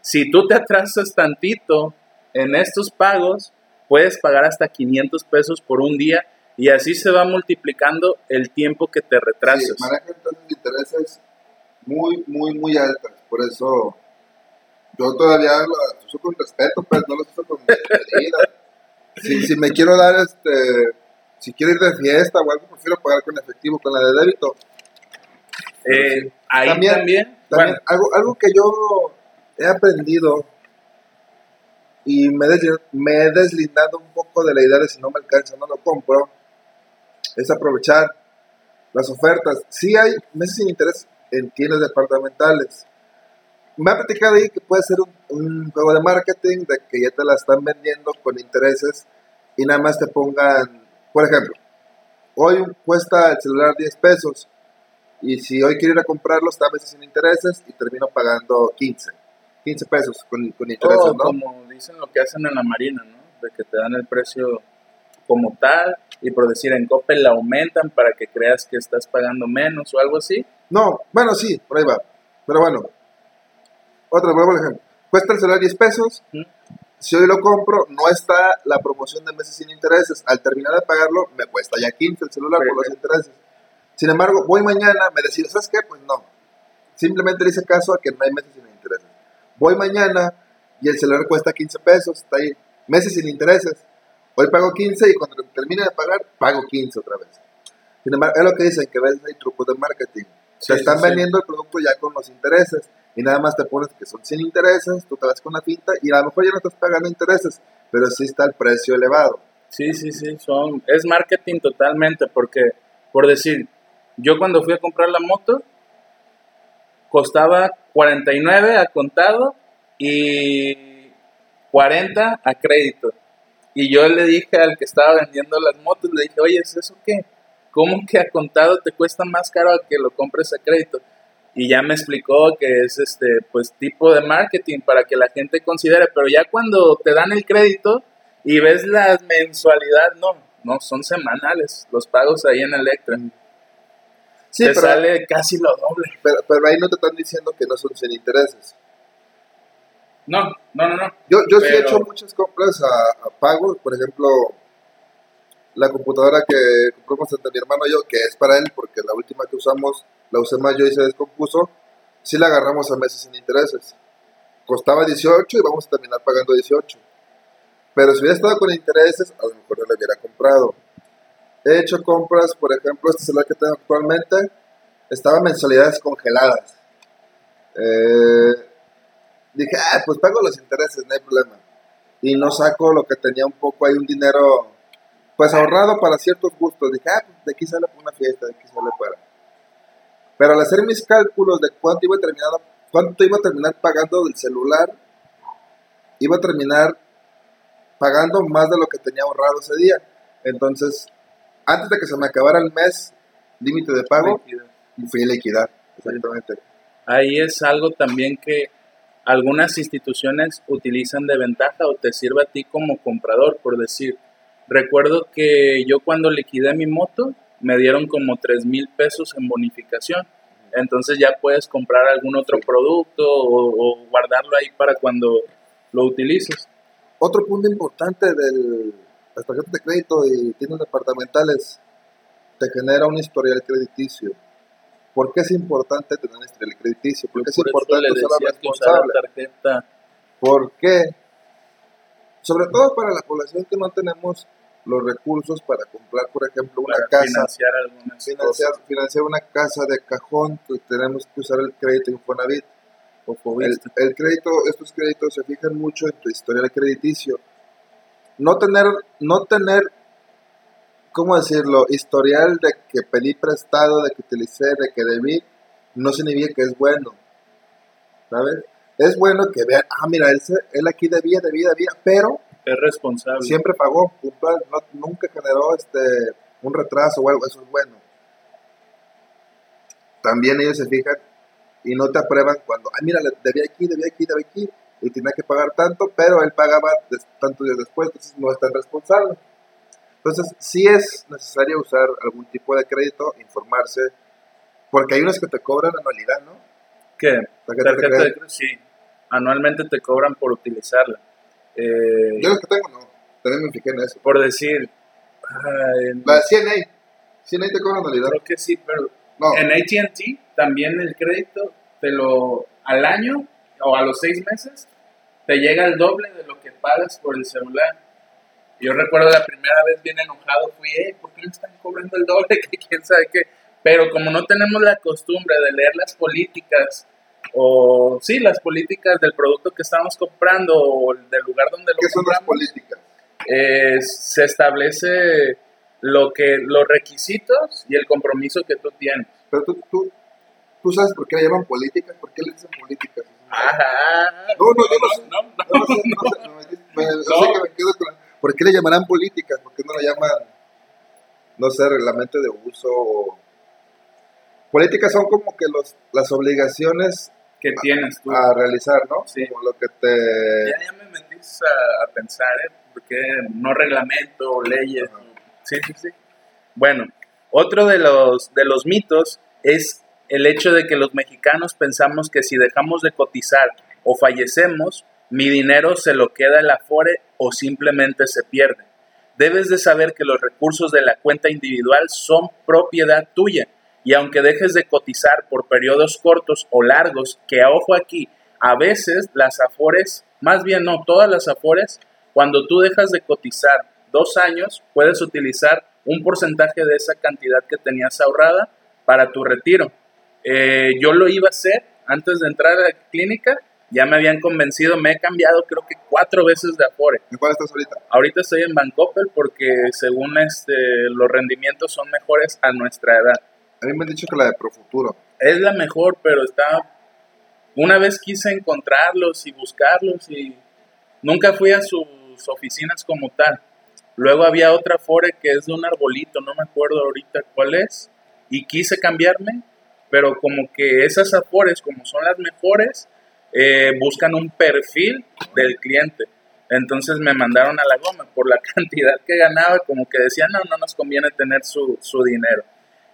Si tú te atrasas tantito en estos pagos, puedes pagar hasta 500 pesos por un día Y así se va multiplicando el tiempo que te retrasas. Sí, manejan tasas de intereses muy, muy, muy altas. Por eso yo todavía lo uso con respeto, pero no lo uso con medida. si, si me quiero dar, este, si quiero ir de fiesta o algo, prefiero pagar con efectivo, con la de débito. Eh, ahí también, también, también algo, algo que yo he aprendido y me, me he deslindado un poco de la idea de si no me alcanza, no lo compro, es aprovechar las ofertas. Sí hay meses sin interés en tiendas departamentales. Me ha platicado ahí que puede ser un, juego de marketing, de que ya te la están vendiendo con intereses y nada más te pongan, por ejemplo, hoy cuesta el celular 10 pesos y si hoy quiero ir a comprarlo está a meses sin intereses y termino pagando 15, 15 pesos con, con intereses, ¿no? Como dicen lo que hacen en la marina, ¿no? De que te dan el precio como tal y por decir en Coppel la aumentan para que creas que estás pagando menos o algo así. No, bueno, sí, por ahí va. Pero bueno, otro, vuelvo ejemplo. Cuesta el celular 10 pesos. Si hoy lo compro, no está la promoción de meses sin intereses. Al terminar de pagarlo, me cuesta ya 15 el celular por los intereses. Sin embargo, voy mañana, me decido, ¿sabes qué? Pues no. Simplemente le hice caso a que no hay meses sin intereses. Voy mañana y el celular cuesta 15 pesos, está ahí. Meses sin intereses. Hoy pago 15 y cuando termine de pagar, pago 15 otra vez. Sin embargo, es lo que dicen, que a veces hay trucos de marketing. Se están vendiendo el producto ya con los intereses y nada más te pones que son sin intereses, tú te vas con la pinta y a lo mejor ya no estás pagando intereses, pero sí está el precio elevado. Sí, sí, sí, son, es marketing totalmente porque, por decir, yo cuando fui a comprar la moto, costaba 49 a contado y 40 a crédito. Y yo le dije al que estaba vendiendo las motos, le dije, oye, ¿es eso qué? ¿Cómo que a contado te cuesta más caro a que lo compres a crédito? Y ya me explicó que es este pues tipo de marketing para que la gente considere, pero ya cuando te dan el crédito y ves la mensualidad, no, no, son semanales los pagos ahí en Electra. Sí, te sale casi lo doble. Pero, pero ahí no te están diciendo que no son sin intereses. No, no, no, no. Yo, yo sí he hecho muchas compras a, a pago, por ejemplo, la computadora que compramos entre mi hermano y yo, que es para él, porque la última que usamos la usé más yo y se descompuso, sí la agarramos a meses sin intereses. Costaba 18 y vamos a terminar pagando 18. Pero si hubiera estado con intereses, a lo mejor no la hubiera comprado. He hecho compras, por ejemplo, este celular que tengo actualmente, estaba mensualidades congeladas. Eh, dije, ah, pues pago los intereses, no hay problema. Y no saco lo que tenía un poco ahí, un dinero, pues ahorrado para ciertos gustos. Dije, ah, pues de aquí sale para una fiesta, de aquí sale para. Pero al hacer mis cálculos de cuánto iba a terminar, cuánto iba a terminar pagando del celular, iba a terminar pagando más de lo que tenía ahorrado ese día. Entonces, antes de que se me acabara el mes, límite de pago, fui a liquidar. Exactamente. Ahí es algo también que algunas instituciones utilizan de ventaja o te sirve a ti como comprador, por decir. Recuerdo que yo cuando liquidé mi moto me dieron como 3 mil pesos en bonificación. Entonces ya puedes comprar algún otro producto o, guardarlo ahí para cuando lo utilices. Otro punto importante de las tarjetas de crédito y tiendas departamentales te genera un historial crediticio ¿Por qué es importante tener este crediticio? ¿Por qué es importante ser responsable? Tarjeta. ¿Por qué? Sobre todo para la población que no tenemos los recursos para comprar, por ejemplo, una casa. Financiar algunas financiar, financiar una casa de cajón, que tenemos que usar el crédito Infonavit. El, el crédito, estos créditos se fijan mucho en tu historial crediticio. No tener, no tener ¿cómo decirlo? Historial de que pedí prestado, de que utilicé, de que debí, no significa que es bueno. ¿Sabes? Es bueno que vean, ah, mira, él, él aquí debía, debía, debía, pero... Es responsable. Siempre pagó, puntual, nunca generó este, un retraso o algo, eso es bueno. También ellos se fijan y no te aprueban cuando, ah, mira, debía aquí, debía aquí, debía aquí, y tenía que pagar tanto, pero él pagaba tantos días después, entonces no es tan responsable. Entonces, sí es necesario usar algún tipo de crédito, informarse, porque hay unos que te cobran anualidad, ¿no? ¿Qué? Tarjeta, de crédito. Sí, anualmente te cobran por utilizarla. Eh, Yo los que tengo no, también me fijé en eso. Por decir, Ah, en- La CNA. CNA te cobra anualidad. creo que sí, pero No, en AT&T también el crédito te lo al año o a los seis meses te llega el doble de lo que pagas por el celular. Yo recuerdo la primera vez bien enojado fui, eh, ¿por qué me están cobrando el doble? Que quién sabe qué. Pero como no tenemos la costumbre de leer las políticas o sí, las políticas del producto que estamos comprando o del lugar donde lo ¿qué son las compramos, políticas? eh, se establece lo que los requisitos y el compromiso que tú tienes. Pero tú, tú, tú sabes por qué le llaman políticas, por qué le dicen políticas. Ajá. No, no, yo no sé. No, no. No, no sé, no sé, sé que me quedo con ¿Por qué le llamarán políticas? ¿Por qué no le llaman, no sé, reglamento de uso? o- Políticas son como que los, las obligaciones ¿Qué tienes tú? a realizar, ¿no? Sí. Como lo que te... Ya, ya me metiste a, a pensar, ¿eh? Porque no reglamento, leyes. Sí, sí, sí. Bueno, otro de los, de los mitos es el hecho de que los mexicanos pensamos que si dejamos de cotizar o fallecemos, mi dinero se lo queda el Afore o simplemente se pierde. Debes de saber que los recursos de la cuenta individual son propiedad tuya y aunque dejes de cotizar por periodos cortos o largos, que a ojo aquí, a veces las Afores, más bien no, todas las Afores, cuando tú dejas de cotizar dos años, puedes utilizar un porcentaje de esa cantidad que tenías ahorrada para tu retiro. Eh, yo lo iba a hacer antes de entrar a la clínica, ya me habían convencido, me he cambiado creo que cuatro veces de Afore. ¿En cuál estás ahorita? Ahorita estoy en Bancoppel porque según este, los rendimientos son mejores a nuestra edad. A mí me han dicho que la de Profuturo. Es la mejor, pero está... Una vez quise encontrarlos y buscarlos y nunca fui a sus oficinas como tal. Luego había otra Fore que es de un arbolito, no me acuerdo ahorita cuál es, y quise cambiarme, pero como que esas Afores, como son las mejores, eh, buscan un perfil del cliente. Entonces me mandaron a la goma por la cantidad que ganaba, como que decían, no, no nos conviene tener su, su dinero.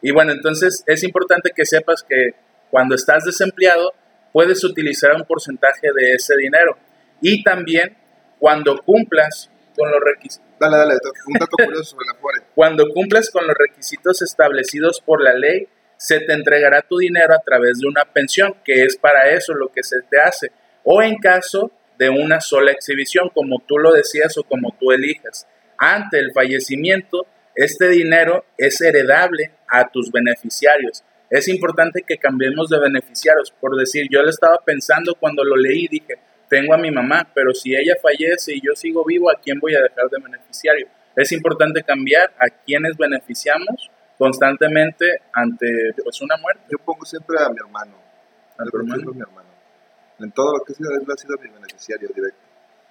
Y bueno, entonces es importante que sepas que cuando estás desempleado puedes utilizar un porcentaje de ese dinero. Y también cuando cumplas con los requisitos. Dale, dale, un dato curioso sobre la. Cuando cumplas con los requisitos establecidos por la ley, se te entregará tu dinero a través de una pensión, que es para eso lo que se te hace, o en caso de una sola exhibición, como tú lo decías o como tú elijas. Ante el fallecimiento, este dinero es heredable a tus beneficiarios. Es importante que cambiemos de beneficiarios. Por decir, yo lo estaba pensando cuando lo leí, dije, tengo a mi mamá, pero si ella fallece y yo sigo vivo, ¿a quién voy a dejar de beneficiario? Es importante cambiar a quienes beneficiamos constantemente ante pues, una muerte. Yo pongo siempre a mi hermano. ¿A tu hermano? a mi hermano. En todo lo que he sido, él ha sido mi beneficiario directo.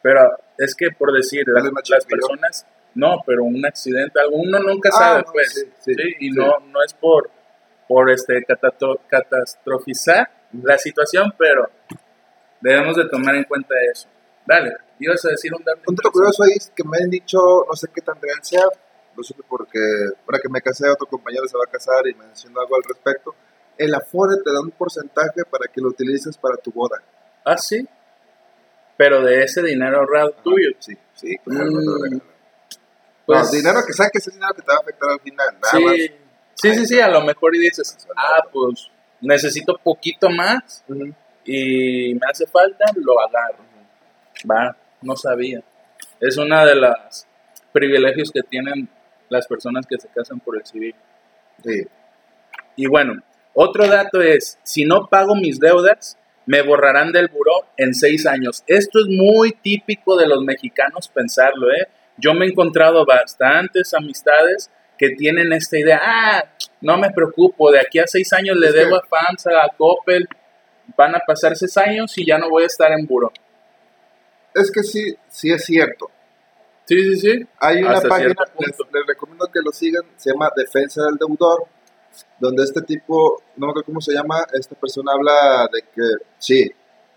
Pero es que por decir, las, las personas, no, pero un accidente, algo, uno nunca Ah, sabe, no, pues, sí, sí, sí, y no, no es por, por este catastrofizar la situación, pero debemos de tomar en cuenta eso. Dale, ibas a decir un dato. Un dato curioso ahí es que me han dicho, no sé qué tan real sea, lo supe porque ahora que me casé, otro compañero se va a casar y me mencionó algo al respecto. El Afore te da un porcentaje para que lo utilices para tu boda. Ah, sí, pero de ese dinero ahorrado tuyo. Sí, sí, claro. lo Mm. Pues, no, dinero que saques es dinero que te va a afectar al final. Nada sí, más. sí, sí, sí, a lo mejor y dices, ah, pues necesito poquito más y me hace falta, lo agarro. Va, no sabía. Es una de las privilegios que tienen las personas que se casan por el civil. Sí. Y bueno, otro dato es, si no pago mis deudas, me borrarán del buró en seis años. Esto es muy típico de los mexicanos pensarlo, ¿eh? Yo me he encontrado bastantes amistades que tienen esta idea, ah, no me preocupo, de aquí a seis años le debo a FAMSA, a Coppel, van a pasar seis años y ya no voy a estar en buró. Es que sí, sí es cierto. Sí, sí, sí. Hay una Hasta página, les, les recomiendo que lo sigan, se llama Defensa del Deudor, donde este tipo, no me acuerdo cómo se llama, esta persona habla de que sí,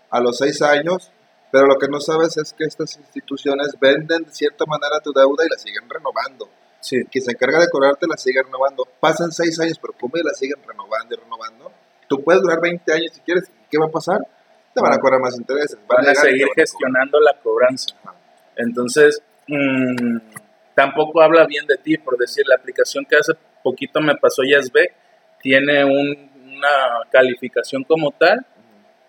a los seis años, pero lo que no sabes es que estas instituciones venden de cierta manera tu deuda y la siguen renovando. Sí. Quien se encarga de cobrarte la sigue renovando. Pasan seis años, pero como la siguen renovando y renovando, tú puedes durar 20 años si quieres. ¿Qué va a pasar? Te van a cobrar más intereses. Van a llegar seguir van a cobrar. gestionando la cobranza. Entonces, mm, tampoco habla bien de ti, por decir, la aplicación que hace poquito me pasó Yazbek tiene una calificación como tal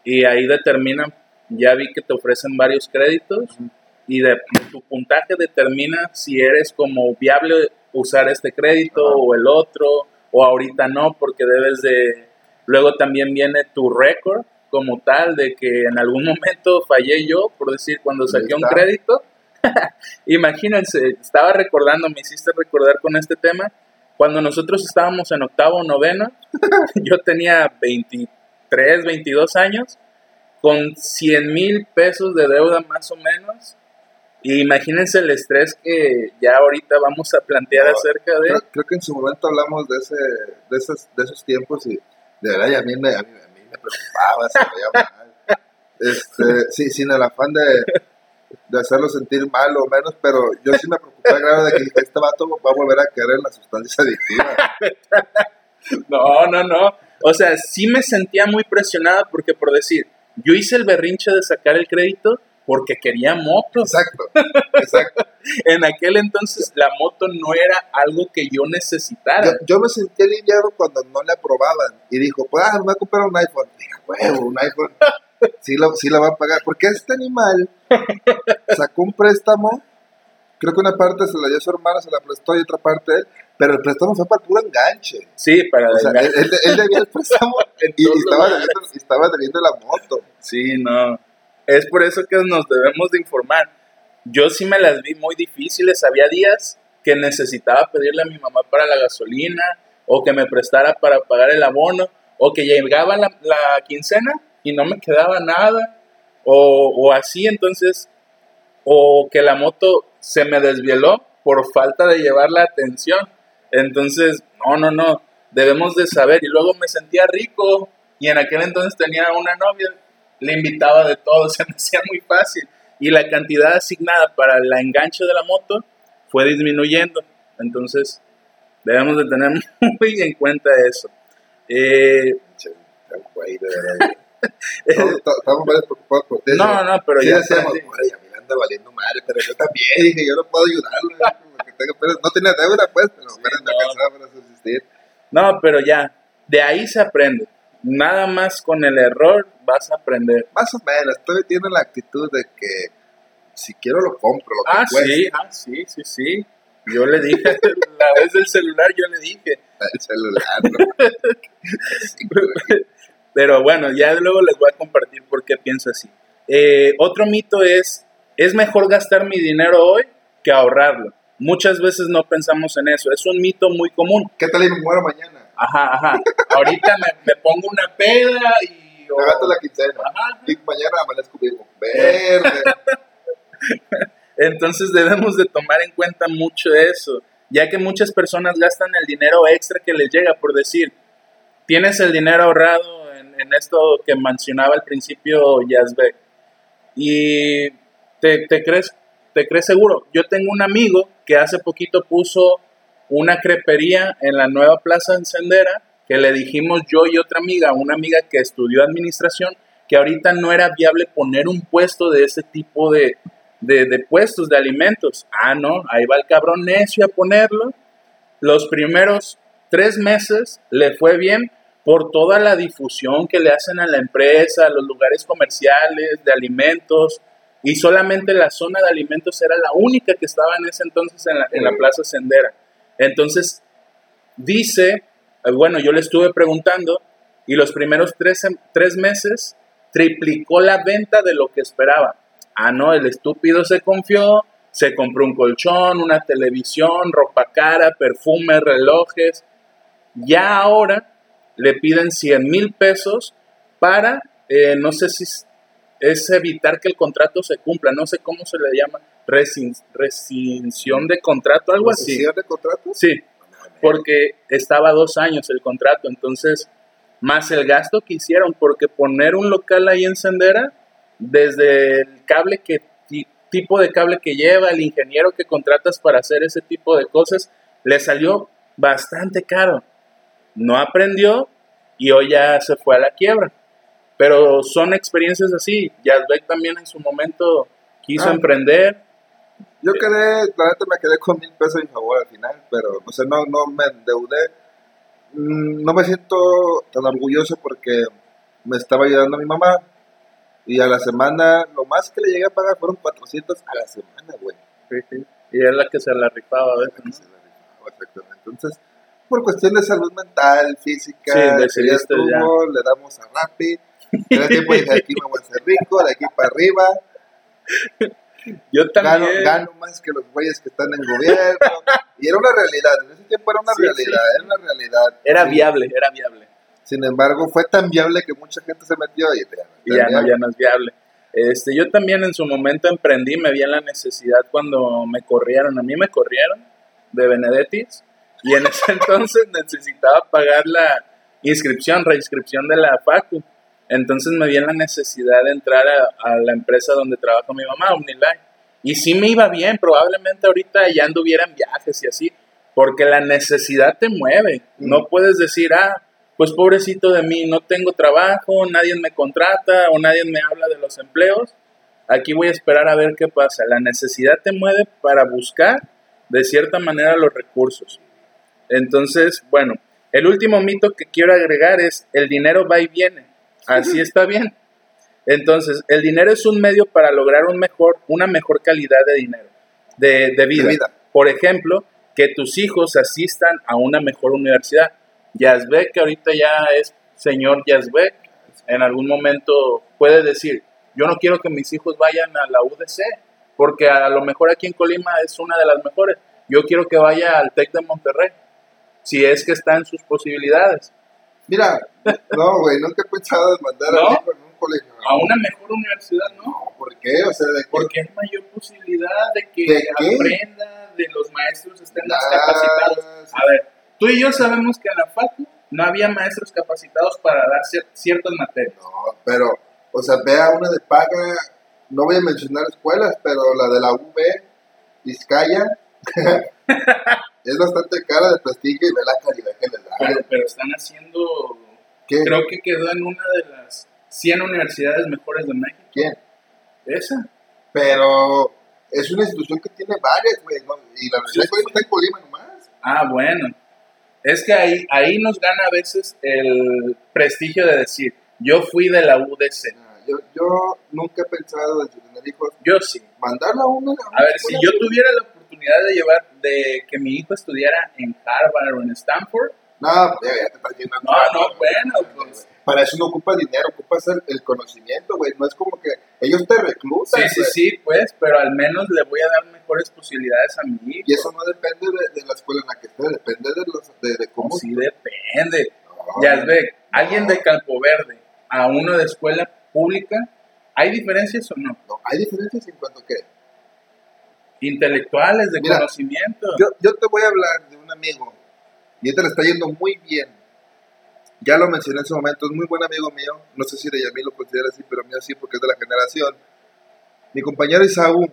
y ahí determinan, ya vi que te ofrecen varios créditos y de, tu puntaje determina si eres como viable usar este crédito o el otro o ahorita no porque debes de luego también viene tu récord como tal de que en algún momento fallé yo por decir cuando saqué un crédito imagínense estaba recordando me hiciste recordar con este tema cuando nosotros estábamos en octavo noveno yo tenía 23 22 años con 100 mil pesos de deuda más o menos y imagínense el estrés que ya ahorita vamos a plantear acerca de... Creo, que en su momento hablamos de, ese, de, esos, de esos tiempos y de verdad a mí me, a mí, me preocupaba, se veía mal. Este, sí, sin el afán de, de hacerlo sentir mal o menos, pero yo sí me preocupé a grado de que este vato va a volver a querer las sustancias adictivas. no, no, no. O sea, sí me sentía muy presionada porque por decir, yo hice el berrinche de sacar el crédito porque quería moto. Exacto, exacto. en aquel entonces la moto no era algo que yo necesitara. Yo, me sentí aliviado cuando no le aprobaban y dijo, pues, ah, me voy a comprar un iPhone. Dije, huevo, un iPhone. Sí lo, sí lo va a pagar. Porque este animal sacó un préstamo, creo que una parte se la dio a su hermana, se la prestó y otra parte él, pero el préstamo fue para puro enganche. Sí, para o sea, él, él, debía el préstamo y, estaba debiendo, estaba debiendo la moto. Sí, no. Es por eso que nos debemos de informar. Yo sí me las vi muy difíciles. Había días que necesitaba pedirle a mi mamá para la gasolina o que me prestara para pagar el abono o que llegaba la, quincena y no me quedaba nada o, o así entonces o que la moto se me desvieló por falta de llevar la atención. Entonces, no, no, no, debemos de saber. Y luego me sentía rico y en aquel entonces tenía una novia le invitaba de todo, se me hacía muy fácil. Y la cantidad asignada para el enganche de la moto fue disminuyendo. Entonces, debemos de tener muy en cuenta eso. Eh, Estamos más preocupados por eso. No, no, pero ya. Decíamos, a mí me anda valiendo madre, pero yo también dije, yo no puedo ayudarlo. no tenía deuda, pues, pero sí, no. me para subsistir. No, pero ya, de ahí se aprende nada más con el error vas a aprender. Más o menos, todavía tiene la actitud de que si quiero lo compro, lo que ah, Sí, ah, sí, sí, sí. Yo le dije, la vez del celular, yo le dije. El celular, Pero bueno, ya luego les voy a compartir por qué pienso así. Eh, otro mito es, es mejor gastar mi dinero hoy que ahorrarlo. Muchas veces no pensamos en eso. Es un mito muy común. ¿Qué tal y me muero mañana? Ajá, ajá. Ahorita me, pongo una peda y... Me gasto la quincena. Ajá. Y mañana amanezco vivo. Verde. Entonces debemos de tomar en cuenta mucho eso, ya que muchas personas gastan el dinero extra que les llega, por decir, tienes el dinero ahorrado en, esto que mencionaba al principio Yazbek y te, crees, te crees seguro. Yo tengo un amigo que hace poquito puso una crepería en la nueva plaza encendera que le dijimos yo y otra amiga, una amiga que estudió administración, que ahorita no era viable poner un puesto de ese tipo de, de, puestos de alimentos. Ah, no, ahí va el cabrón necio a ponerlo. Los primeros tres meses le fue bien por toda la difusión que le hacen a la empresa, a los lugares comerciales de alimentos, y solamente la zona de alimentos era la única que estaba en ese entonces en la, en la Plaza Sendera. Entonces, dice, eh, bueno, yo le estuve preguntando y los primeros tres, tres meses triplicó la venta de lo que esperaba. Ah, no, el estúpido se confió, se compró un colchón, una televisión, ropa cara, perfumes, relojes. Ya ahora le piden 100 mil pesos para, eh, no sé si es evitar que el contrato se cumpla, no sé cómo se le llama, rescisión de contrato, algo así. ¿Rescisión de contrato? Sí, porque estaba dos años el contrato, entonces, más el gasto que hicieron, porque poner un local ahí en Sendera, desde el cable que, tipo de cable que lleva, el ingeniero que contratas para hacer ese tipo de cosas, le salió bastante caro. No aprendió y hoy ya se fue a la quiebra. Pero son experiencias así. Yazbek también en su momento quiso ah. emprender Yo quedé, la neta me quedé con mil pesos en favor al final, pero, o sea, no, no me endeudé. Mm, No me siento tan orgulloso porque me estaba ayudando mi mamá. Y a la semana, lo más que le llegué a pagar fueron 400 a la semana, güey. Y es la que se la rifaba a veces, ¿no? Exactamente. Entonces, por cuestión de salud mental, física, Sí, ya ya. estuvo, le damos a Rappi. Tiempo dije, aquí me voy a rico, de aquí para arriba. Yo Gano, también. gano más que los güeyes que están en gobierno. Y era una realidad, en ese tiempo era una Sí, realidad, era una realidad. Era Sí. viable, era viable. Sin embargo, fue tan viable que mucha gente se metió y ya, Y ya no, ya no es viable. Este, yo también en su momento emprendí, me vi en la necesidad cuando me corrieron. A mí me corrieron de Benedettis y en ese entonces necesitaba pagar la inscripción, reinscripción de la FACU. Entonces me vi en la necesidad de entrar a, a la empresa donde trabaja mi mamá, Omnilife. Y sí me iba bien, probablemente ahorita ya anduviera en viajes y así, porque la necesidad te mueve. No puedes decir, ah, pues pobrecito de mí, no tengo trabajo, nadie me contrata o nadie me habla de los empleos. Aquí voy a esperar a ver qué pasa. La necesidad te mueve para buscar de cierta manera los recursos. Entonces, bueno, el último mito que quiero agregar es el dinero va y viene. Así está bien. Entonces, el dinero es un medio para lograr un mejor, una mejor calidad de dinero, de, de vida. De vida. Por ejemplo, que tus hijos asistan a una mejor universidad. Yazbek, que ahorita ya es señor Yazbek, en algún momento puede decir, yo no quiero que mis hijos vayan a la UDC, porque a lo mejor aquí en Colima es una de las mejores. Yo quiero que vaya al TEC de Monterrey, si es que está en sus posibilidades. Mira, no, güey, nunca he pensado en mandar ¿No? a en un colegio. A una mejor universidad, ¿no? No, ¿por qué? O sea, de qué? Porque hay mayor posibilidad de que aprenda, de los maestros estén más Ah, capacitados. A ver, tú y yo sabemos que en la FACU no había maestros capacitados para dar cier- ciertas materias. No, pero, o sea, ve a una de paga, no voy a mencionar escuelas, pero la de la UB, Vizcaya, es bastante cara de prestigio y ve la calidad que les da. Pero, pero están haciendo, ¿Qué? creo que quedó en una de las 100 universidades mejores de México. ¿Quién? Esa. Pero es una institución que tiene varias, güey, ¿no? y la Universidad de Sí, Colima está en Colima nomás. Ah, bueno. Es que ahí, ahí nos gana a veces el prestigio de decir, yo fui de la UDC. Ah, Yo, yo nunca he pensado en tener hijos, Yo sí. mandarla a una. A ver, si yo tuviera la oportunidad de llevar, de que mi hijo estudiara en Harvard o en Stanford, No, ya, ya te estás llenando. no, no, bueno, pues. Para eso no ocupas dinero, ocupas el, el conocimiento, güey. No es como que ellos te reclutan. Sí, sí, sí, pues, pero al menos le voy a dar mejores posibilidades a mi hijo. Y eso no depende de, de la escuela en la que esté, depende de, los, de, de cómo. Sí depende. No, Ya ve, alguien de Campo Verde a uno de escuela pública, ¿hay diferencias o no? no, hay diferencias en cuanto a que. Intelectuales, de Mira, conocimiento. Yo, yo te voy a hablar de un amigo y este le está yendo muy bien. Ya lo mencioné en su momento, es muy buen amigo mío. No sé si de Yamil lo considera así, pero mío sí, porque es de la generación. Mi compañero Isaú.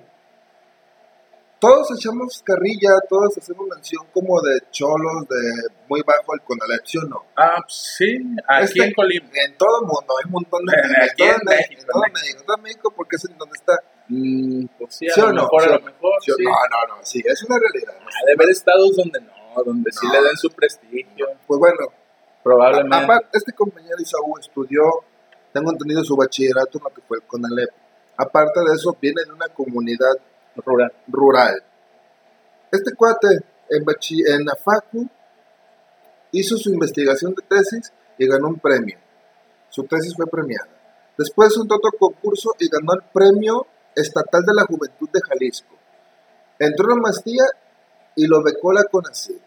Todos echamos carrilla, todos hacemos mención como de cholos, de muy bajo el Conalep, ¿sí o no? Ah, sí, aquí Este- en Colima. En todo el mundo, hay un montón de en todo en México, en todo en México, en todo México, porque es en donde está. Mm, pues sí, a ¿Sí lo o no? mejor, ¿Sí a lo no? mejor, ¿Sí. No, no, no, sí, es una realidad. Ha de haber estados donde no, donde sí No. le den su prestigio, Pues bueno, probablemente. Aparte, este compañero Isaú estudió, tengo entendido, su bachillerato en lo que fue el CONALEP. Aparte de eso, viene de una comunidad rural. rural. Este cuate en, bachi- en la FACU hizo su investigación de tesis y ganó un premio. Su tesis fue premiada. Después a otro concurso y ganó el premio estatal de la juventud de Jalisco. Entró en la maestría y lo becó la CONACYT.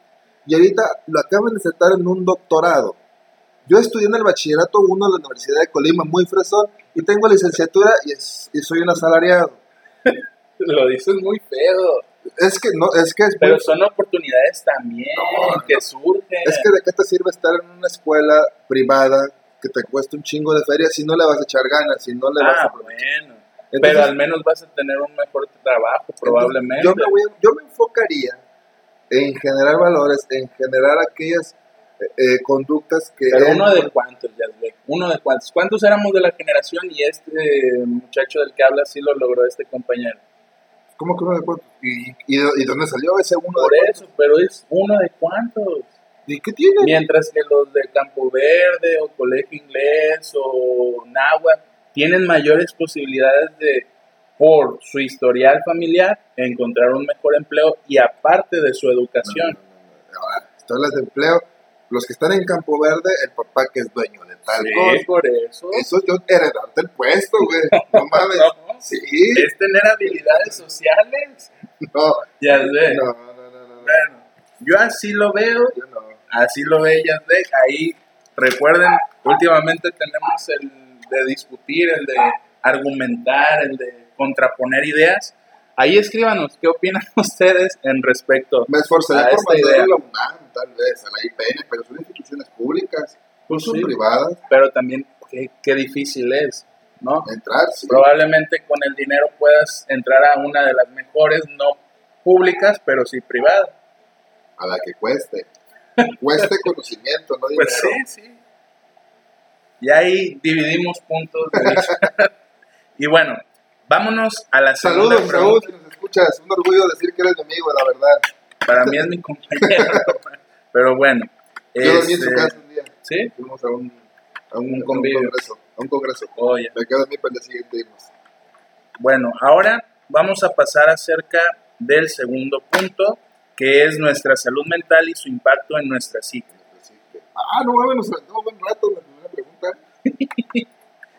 Y ahorita lo acaban de aceptar en un doctorado. Yo estudié en el bachillerato 1 de la Universidad de Colima, muy fresón, y tengo licenciatura y, es- y soy un asalariado. Lo dices muy feo, Es que no, es que es muy pero son oportunidades también No, no. que surgen. Es que de qué te sirve estar en una escuela privada que te cuesta un chingo de feria si no le vas a echar ganas, si no le vas ah, a aprovechar. bueno. Entonces, pero al menos vas a tener un mejor trabajo, probablemente. Yo me, voy yo me enfocaría en generar valores, en generar aquellas eh, eh, conductas que... Pero uno de cuántos, ya ve. Uno de cuántos. ¿Cuántos éramos de la generación y este muchacho del que habla sí lo logró este compañero? ¿Cómo que uno de cuántos? ¿Y, y, de- y dónde salió ese uno Por de cuántos? eso, pero es uno de cuántos. ¿Y qué tiene? Mientras que los de Campo Verde o Colegio Inglés o Náhuatl tienen mayores posibilidades de, por su historial familiar, encontrar un mejor empleo y aparte de su No, no, educación. no, no. Tú hablas de empleo, los que están en Campo Verde, el papá que es dueño de tal Sí, cosa. por eso. Eso yo heredarte el puesto, güey. No mames. No, Sí. es tener habilidades sociales. No, Ya sé. no, no, no, no. no. Bueno, yo así lo veo, Yo no. así lo ve Yasdek. Ahí, recuerden, últimamente tenemos el de discutir, el de argumentar, el de contraponer ideas. Ahí escríbanos qué opinan ustedes en respecto. Me esforcé A por idea. a la UNAM, tal vez, a la IPN, pero son instituciones públicas, Pues son sí, privadas. pero también qué, qué difícil es, ¿no? Entrar, sí. Probablemente con el dinero puedas entrar a una de las mejores, no públicas, pero sí privadas. a la que cueste. Cueste conocimiento, no dinero. Pues sí, sí. Y ahí dividimos puntos de y bueno, vámonos a la segunda Saludos, Raúl, pregunta. si nos escuchas. Un orgullo decir que eres mi amigo, la verdad. Para mí es mi compañero. Pero bueno. Yo dormí en este, su casa un día. ¿Sí? Fuimos a un, a un, congreso. A un congreso. Oye. Me quedé a mí para el siguiente irnos. Bueno, ahora vamos a pasar acerca del segundo punto, que es nuestra salud mental y su impacto en nuestra psique. Ah, no aventamos un buen rato.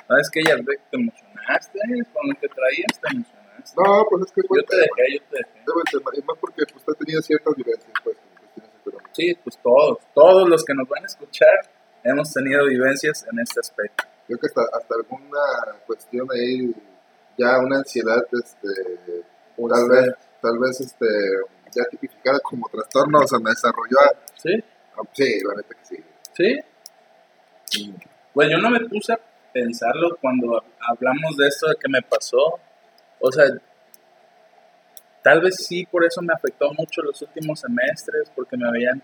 ¿No es que ya te emocionaste con lo que traías? ¿Te emocionaste? No, pues es que Yo te tema. dejé, yo te dejé. Es más porque pues, ha tenido ciertas vivencias pues, económicas. Sí, pues todos, todos los que nos van a escuchar hemos tenido vivencias en este aspecto. Creo que hasta, hasta alguna cuestión ahí, ya una ansiedad, este, tal vez, tal vez, este, ya tipificada como trastorno, se me desarrolló. ¿Sí? ah, Sí, la neta que sí. ¿Sí? Pues yo no me puse a pensarlo cuando hablamos de esto de que me pasó. O sea, tal vez sí, por eso me afectó mucho los últimos semestres, porque me veían,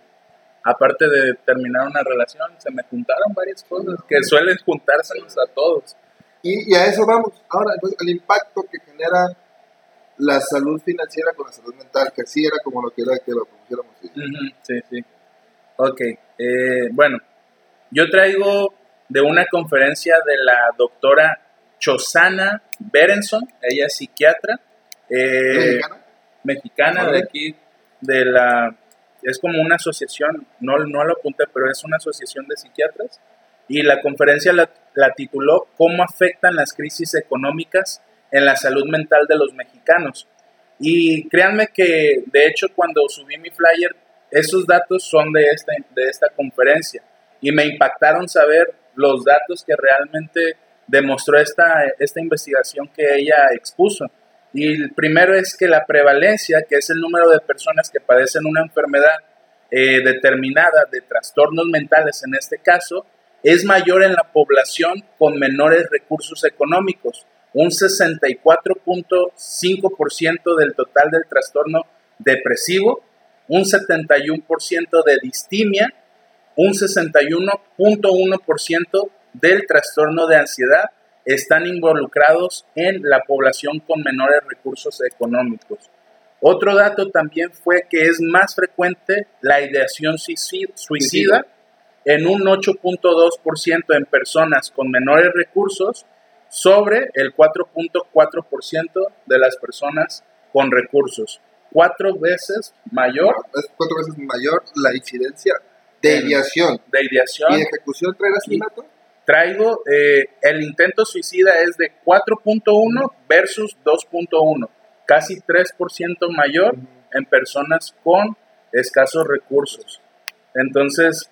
aparte de terminar una relación, se me juntaron varias cosas que suelen juntársenos a todos. Y, y a eso vamos. Ahora, entonces, el impacto que genera la salud financiera con la salud mental, que así era como lo que era que lo pusiéramos. sí. Ujú, Sí, sí. Ok, eh, bueno, yo traigo de una conferencia de la doctora Chosana Berenson, ella es psiquiatra eh, ¿Mexicana? de aquí, de la, es como una asociación, no, no lo apunté, pero es una asociación de psiquiatras, y la conferencia la, la tituló ¿Cómo afectan las crisis económicas en la salud mental de los mexicanos? Y créanme que, de hecho, cuando subí mi flyer, esos datos son de esta, de esta conferencia y me impactaron saber los datos que realmente demostró esta, esta investigación que ella expuso. Y el primero es que la prevalencia, que es el número de personas que padecen una enfermedad eh, determinada de trastornos mentales en este caso, es mayor en la población con menores recursos económicos, un 64.5% del total del trastorno depresivo, un 71% de distimia, un 61.1% del trastorno de ansiedad están involucrados en la población con menores recursos económicos. Otro dato también fue que es más frecuente la ideación suicida, en un 8.2% en personas con menores recursos sobre el 4.4% de las personas con recursos. Cuatro veces mayor Es cuatro veces mayor la incidencia de ideación. de ideación. ¿Y ejecución trae asesinato? Traigo, eh, el intento suicida es de 4.1 versus 2.1, casi 3% mayor en personas con escasos recursos. Entonces,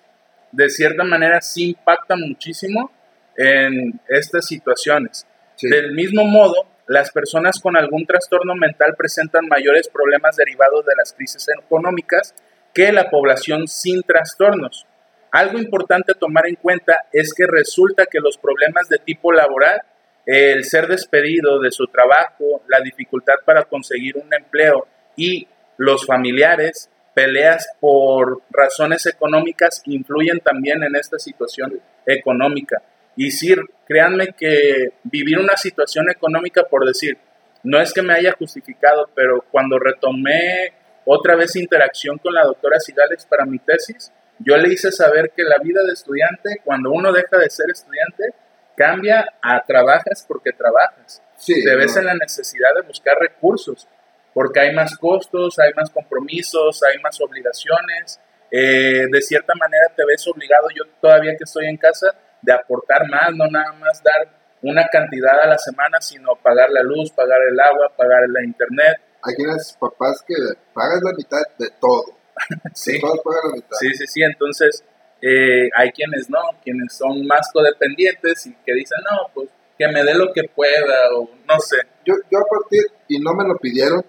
de cierta manera, sí impacta muchísimo en estas situaciones. Sí. Del mismo modo, las personas con algún trastorno mental presentan mayores problemas derivados de las crisis económicas que la población sin trastornos. Algo importante a tomar en cuenta es que resulta que los problemas de tipo laboral, el ser despedido de su trabajo, la dificultad para conseguir un empleo y los familiares, peleas por razones económicas influyen también en esta situación económica. Y sí, créanme que vivir una situación económica, por decir, no es que me haya justificado, pero cuando retomé otra vez interacción con la doctora Cigales para mi tesis, yo le hice saber que la vida de estudiante, cuando uno deja de ser estudiante, cambia a trabajas porque trabajas. Sí, Te ves no. en la necesidad de buscar recursos, porque hay más costos, hay más compromisos, hay más obligaciones. Eh, de cierta manera te ves obligado, yo todavía que estoy en casa, de aportar más, no nada más dar una cantidad a la semana, sino pagar la luz, pagar el agua, pagar la internet. Hay quienes papás que pagan la mitad de todo. Sí. Todos pagan la mitad. Sí, sí, sí. Entonces, eh, hay quienes no, quienes son más codependientes y que dicen, no, pues que me dé lo que pueda o no sé. Yo, yo a partir, y no me lo pidieron,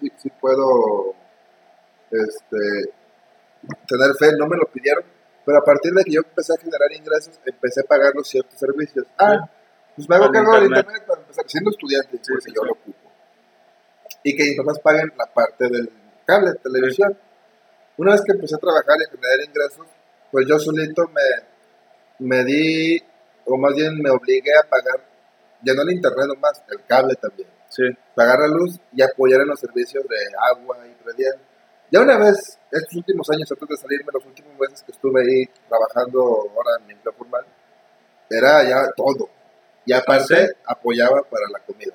sí, sí puedo este, tener fe, no me lo pidieron, pero a partir de que yo empecé a generar ingresos, empecé a pagar los ciertos servicios. Ah, pues me hago cargo del internet. para empezar, siendo estudiante, Sí, yo lo ocupo. Y que mis papás paguen la parte del cable, televisión. Una vez que empecé a trabajar y a generar ingresos, pues yo solito me, me di, o más bien me obligué a pagar, ya no el internet nomás, el cable también Sí, pagar la luz y apoyar en los servicios de agua y predial. Ya una vez, estos últimos años, antes de salirme, los últimos meses que estuve ahí trabajando ahora en mi empleo formal, era ya todo. Y aparte, ¿Ah, sí? apoyaba para la comida.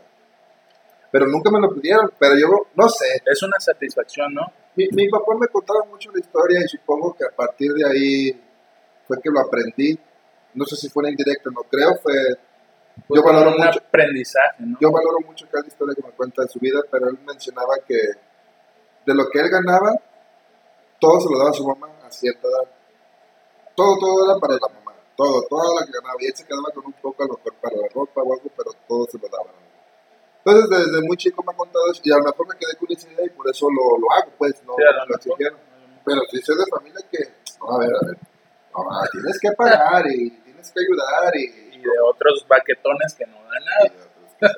Pero nunca me lo pidieron, pero yo no sé. es una satisfacción, ¿no? Mi, mi papá me contaba mucho la historia y supongo que a partir de ahí fue que lo aprendí. No sé si fue en indirecto, no creo, fue... Yo valoro un mucho, aprendizaje, ¿no? yo valoro mucho cada historia que me cuenta de su vida, pero él mencionaba que de lo que él ganaba, todo se lo daba a su mamá a cierta edad. Todo, todo era para la mamá. Todo, todo lo que ganaba. Y él se quedaba con un poco a lo mejor para la ropa o algo, pero todo se lo daba. Entonces, desde muy chico me ha contado eso, y a lo mejor me quedé con esa idea y por eso lo, lo hago, pues, no Sí, lo exigieron. Pero si soy de familia que, a ver, a ver, no, tienes que pagar y tienes que ayudar y... Y de otros baquetones que no dan nada.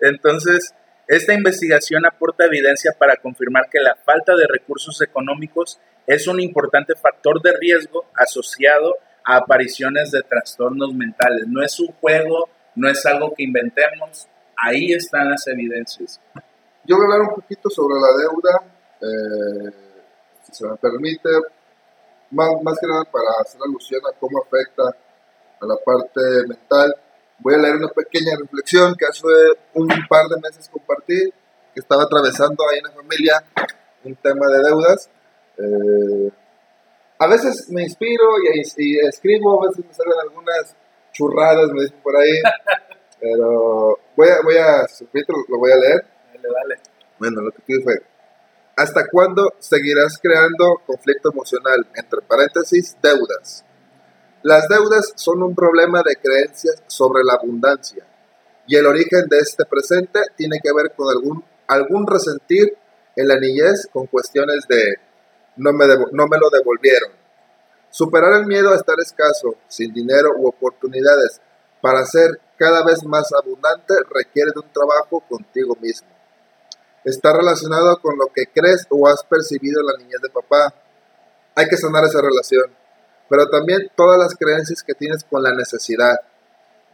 Entonces, esta investigación aporta evidencia para confirmar que la falta de recursos económicos es un importante factor de riesgo asociado a apariciones de trastornos mentales. No es un juego, no es algo que inventemos, ahí están las evidencias. Yo voy a hablar un poquito sobre la deuda, eh, si se me permite, más, más que nada para hacer alusión a cómo afecta a la parte mental. Voy a leer una pequeña reflexión que hace un par de meses compartí, que estaba atravesando ahí en la familia un tema de deudas. Eh, a veces me inspiro y, y escribo, a veces me salen algunas churradas, me dicen por ahí, pero voy a, voy a, lo- voy a leer. Dale, dale. Bueno, lo que tú fue, ¿hasta cuándo seguirás creando conflicto emocional? Entre paréntesis, deudas. Las deudas son un problema de creencias sobre la abundancia y el origen de este presente tiene que ver con algún, algún resentir en la niñez con cuestiones de no me, no me lo devolvieron. Superar el miedo a estar escaso, sin dinero u oportunidades para ser cada vez más abundante requiere de un trabajo contigo mismo está relacionado con lo que crees o has percibido en la niñez de papá. Hay que sanar esa relación, pero también todas las creencias que tienes con la necesidad.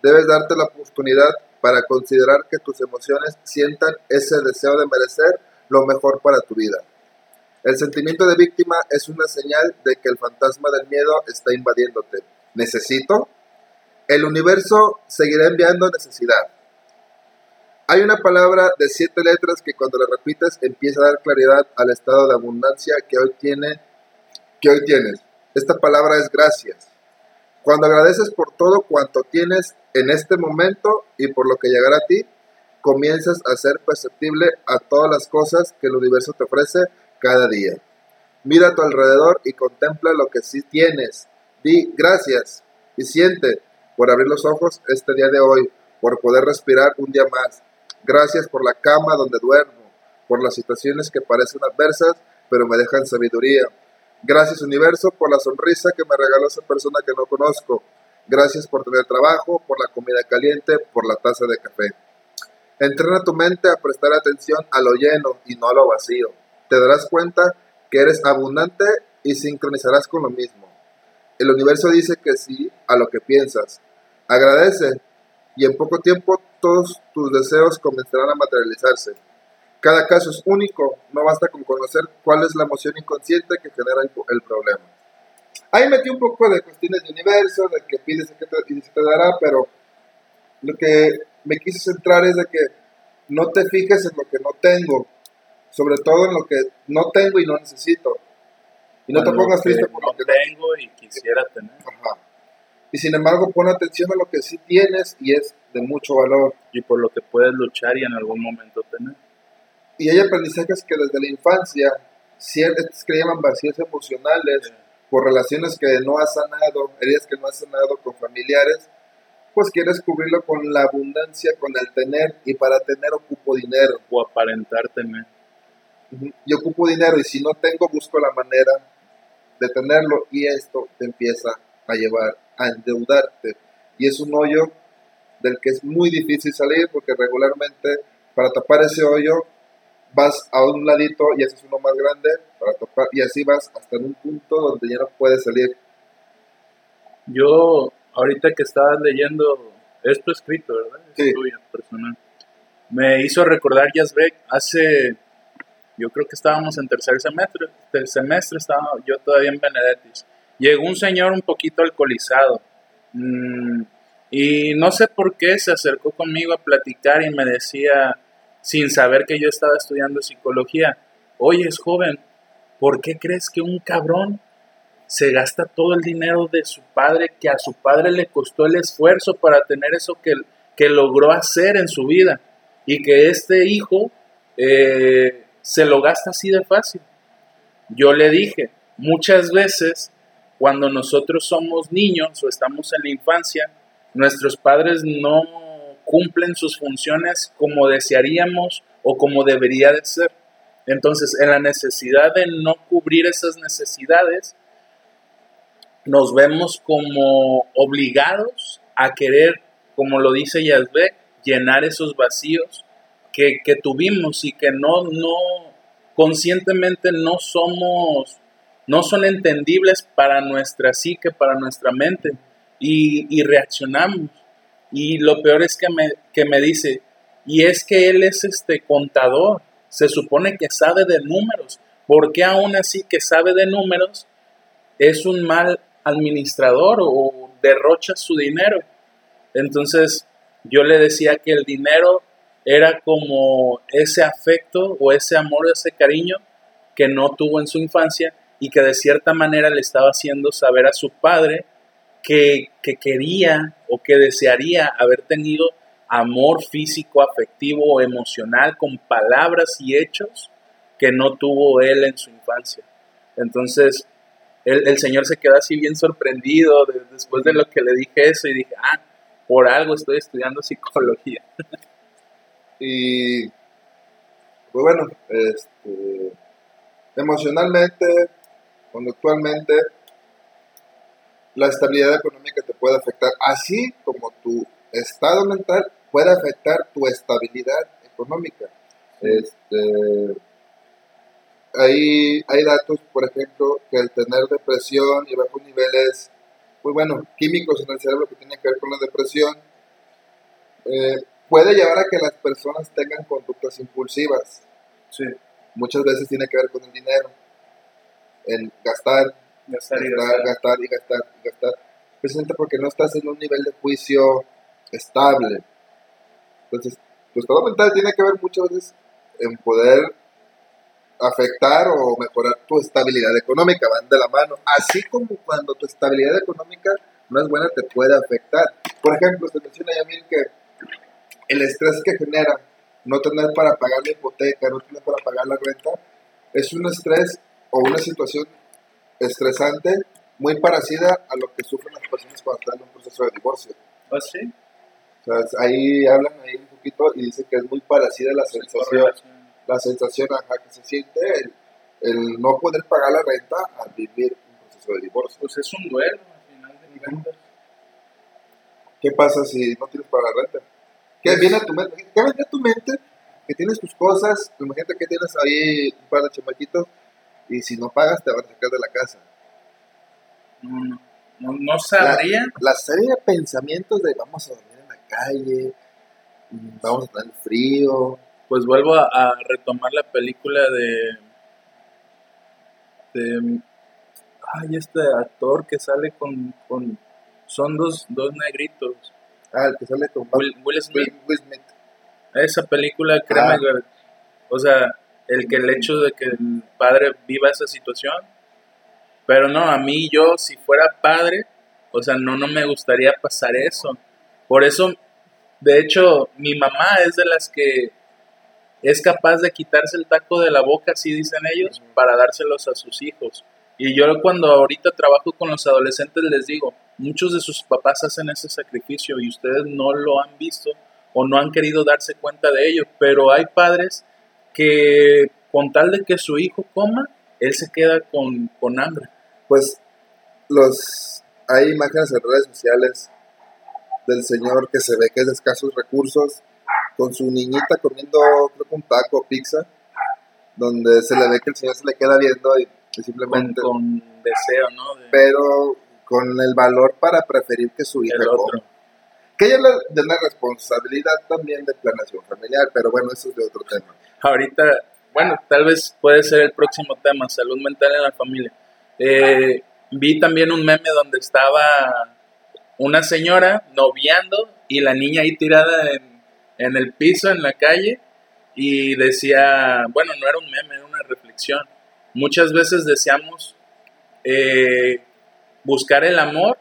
Debes darte la oportunidad para considerar que tus emociones sientan ese deseo de merecer lo mejor para tu vida. El sentimiento de víctima es una señal de que el fantasma del miedo está invadiéndote. ¿Necesito? El universo seguirá enviando necesidad. Hay una palabra de siete letras que cuando la repites empieza a dar claridad al estado de abundancia que hoy tiene, que hoy tienes. Esta palabra es gracias. Cuando agradeces por todo cuanto tienes en este momento y por lo que llegará a ti, comienzas a ser perceptible a todas las cosas que el universo te ofrece cada día. Mira a tu alrededor y contempla lo que sí tienes. Di gracias y siente por abrir los ojos este día de hoy, por poder respirar un día más. Gracias por la cama donde duermo, por las situaciones que parecen adversas, pero me dejan sabiduría. Gracias universo por la sonrisa que me regaló esa persona que no conozco. Gracias por tener trabajo, por la comida caliente, por la taza de café. Entrena tu mente a prestar atención a lo lleno y no a lo vacío. Te darás cuenta que eres abundante y sincronizarás con lo mismo. El universo dice que sí a lo que piensas. Agradece y en poco tiempo todos tus deseos comenzarán a materializarse. Cada caso es único, no basta con conocer cuál es la emoción inconsciente que genera el, el problema. Ahí metí un poco de cuestiones de universo, de que pides que te, y se te dará, pero lo que me quise centrar es de que no te fijes en lo que no tengo, sobre todo en lo que no tengo y no necesito. Y no te pongas triste por lo que no tengo y quisiera tener. Ajá. Y sin embargo, pon atención a lo que sí tienes y es de mucho valor. Y por lo que puedes luchar y en algún momento tener. Y hay aprendizajes que desde la infancia, ciertos que llaman vacíos emocionales, por relaciones que no has sanado, heridas que no has sanado con familiares, pues quieres cubrirlo con la abundancia, con el tener, y para tener ocupo dinero. O aparentar tener. Ujú. Y ocupo dinero, y si no tengo, busco la manera de tenerlo, y esto te empieza a llevar a endeudarte. Y es un hoyo del que es muy difícil salir, porque regularmente para tapar ese hoyo vas a un ladito y haces uno más grande para tapar, y así vas hasta en un punto donde ya no puedes salir. Yo, ahorita que estabas leyendo esto escrito, ¿verdad? Es Sí. tuyo, personal. Me hizo recordar Yazbek hace, yo creo que estábamos en tercer semestre, el semestre estaba yo todavía en Benedettis. Llegó un señor un poquito alcoholizado mm, y no sé por qué se acercó conmigo a platicar y me decía, sin saber que yo estaba estudiando psicología, oye, es joven, ¿por qué crees que un cabrón se gasta todo el dinero de su padre, que a su padre le costó el esfuerzo para tener eso que, que logró hacer en su vida, y que este hijo eh, se lo gasta así de fácil. Yo le dije, muchas veces cuando nosotros somos niños o estamos en la infancia, nuestros padres no cumplen sus funciones como desearíamos o como debería de ser. Entonces, en la necesidad de no cubrir esas necesidades, nos vemos como obligados a querer, como lo dice Yazbek, llenar esos vacíos que, que tuvimos y que no, no, conscientemente no somos, no son entendibles para nuestra psique, para nuestra mente, y, y reaccionamos. Y lo peor es que me, que me dice, y es que él es este contador, se supone que sabe de números, ¿por qué aún así que sabe de números es un mal administrador o derrocha su dinero? Entonces yo le decía que el dinero era como ese afecto o ese amor, ese cariño que no tuvo en su infancia y que de cierta manera le estaba haciendo saber a su padre que, que quería o que desearía haber tenido amor físico, afectivo o emocional con palabras y hechos que no tuvo él en su infancia. Entonces, el, Señor se quedó así bien sorprendido de- después de lo que le dije eso y dije, ah, por algo estoy estudiando psicología. Y pues bueno, este, emocionalmente, conductualmente, la estabilidad económica te puede afectar, así como tu estado mental puede afectar tu estabilidad económica. Este, hay, hay datos, por ejemplo, que el tener depresión y bajos niveles, pues bueno, químicos en el cerebro que tienen que ver con la depresión, eh, puede llevar a que las personas tengan conductas impulsivas. Sí, Muchas veces tiene que ver con el dinero, el gastar, gastar y gastar, gastar. gastar y gastar y gastar. Precisamente porque no estás en un nivel de juicio estable. Entonces, tu estado mental tiene que ver muchas veces en poder afectar o mejorar tu estabilidad económica, van de la mano. Así como cuando tu estabilidad económica no es buena, te puede afectar. Por ejemplo, se menciona Yamil que el estrés que genera no tener para pagar la hipoteca, no tener para pagar la renta, es un estrés o una situación estresante muy parecida a lo que sufren las personas cuando están en un proceso de divorcio. ¿Ah, sí? O sea, ahí hablan ahí un poquito y dicen que es muy parecida la sensación, la sensación ajá, que se siente el, el no poder pagar la renta al vivir un proceso de divorcio. Pues es un duelo, al final de cuentas. ¿Qué pasa si no tienes para la renta? ¿Qué viene a tu mente? ¿Qué viene a tu mente? Que tienes tus cosas, imagínate que tienes ahí un par de chamaquitos y si no pagas te van a sacar de la casa. No, no, no, no sabría. La serie de pensamientos de vamos a dormir en la calle, Vamos a tener frío. Pues vuelvo a, a retomar la película de. de. Ay, este actor que sale con. con son dos, dos negritos. Ah, el que sale con Will, Will Smith. Will- Will Smith. Esa película, créeme, Ah. o sea, el que el hecho de que el padre viva esa situación, pero no, a mí yo, si fuera padre, o sea, no, no me gustaría pasar eso. Por eso, de hecho, mi mamá es de las que es capaz de quitarse el taco de la boca, así dicen ellos, para dárselos a sus hijos. Y yo cuando ahorita trabajo con los adolescentes les digo, muchos de sus papás hacen ese sacrificio y ustedes no lo han visto o no han querido darse cuenta de ello, pero hay padres que con tal de que su hijo coma, él se queda con, con hambre. Pues los hay imágenes en redes sociales del señor que se ve que es de escasos recursos con su niñita comiendo creo que un taco o pizza donde se le ve que el señor se le queda viendo y, simplemente con deseo, ¿no? De- pero con el valor para preferir que su hija coma. Que ella de una responsabilidad también de planeación familiar, pero bueno, eso es de otro tema. ahorita, bueno, tal vez puede ser el próximo tema, salud mental en la familia. Eh, vi también un meme donde estaba una señora noviando y la niña ahí tirada en, en el piso, en la calle, y decía, bueno, no era un meme, era una reflexión. Muchas veces deseamos eh, buscar el amor,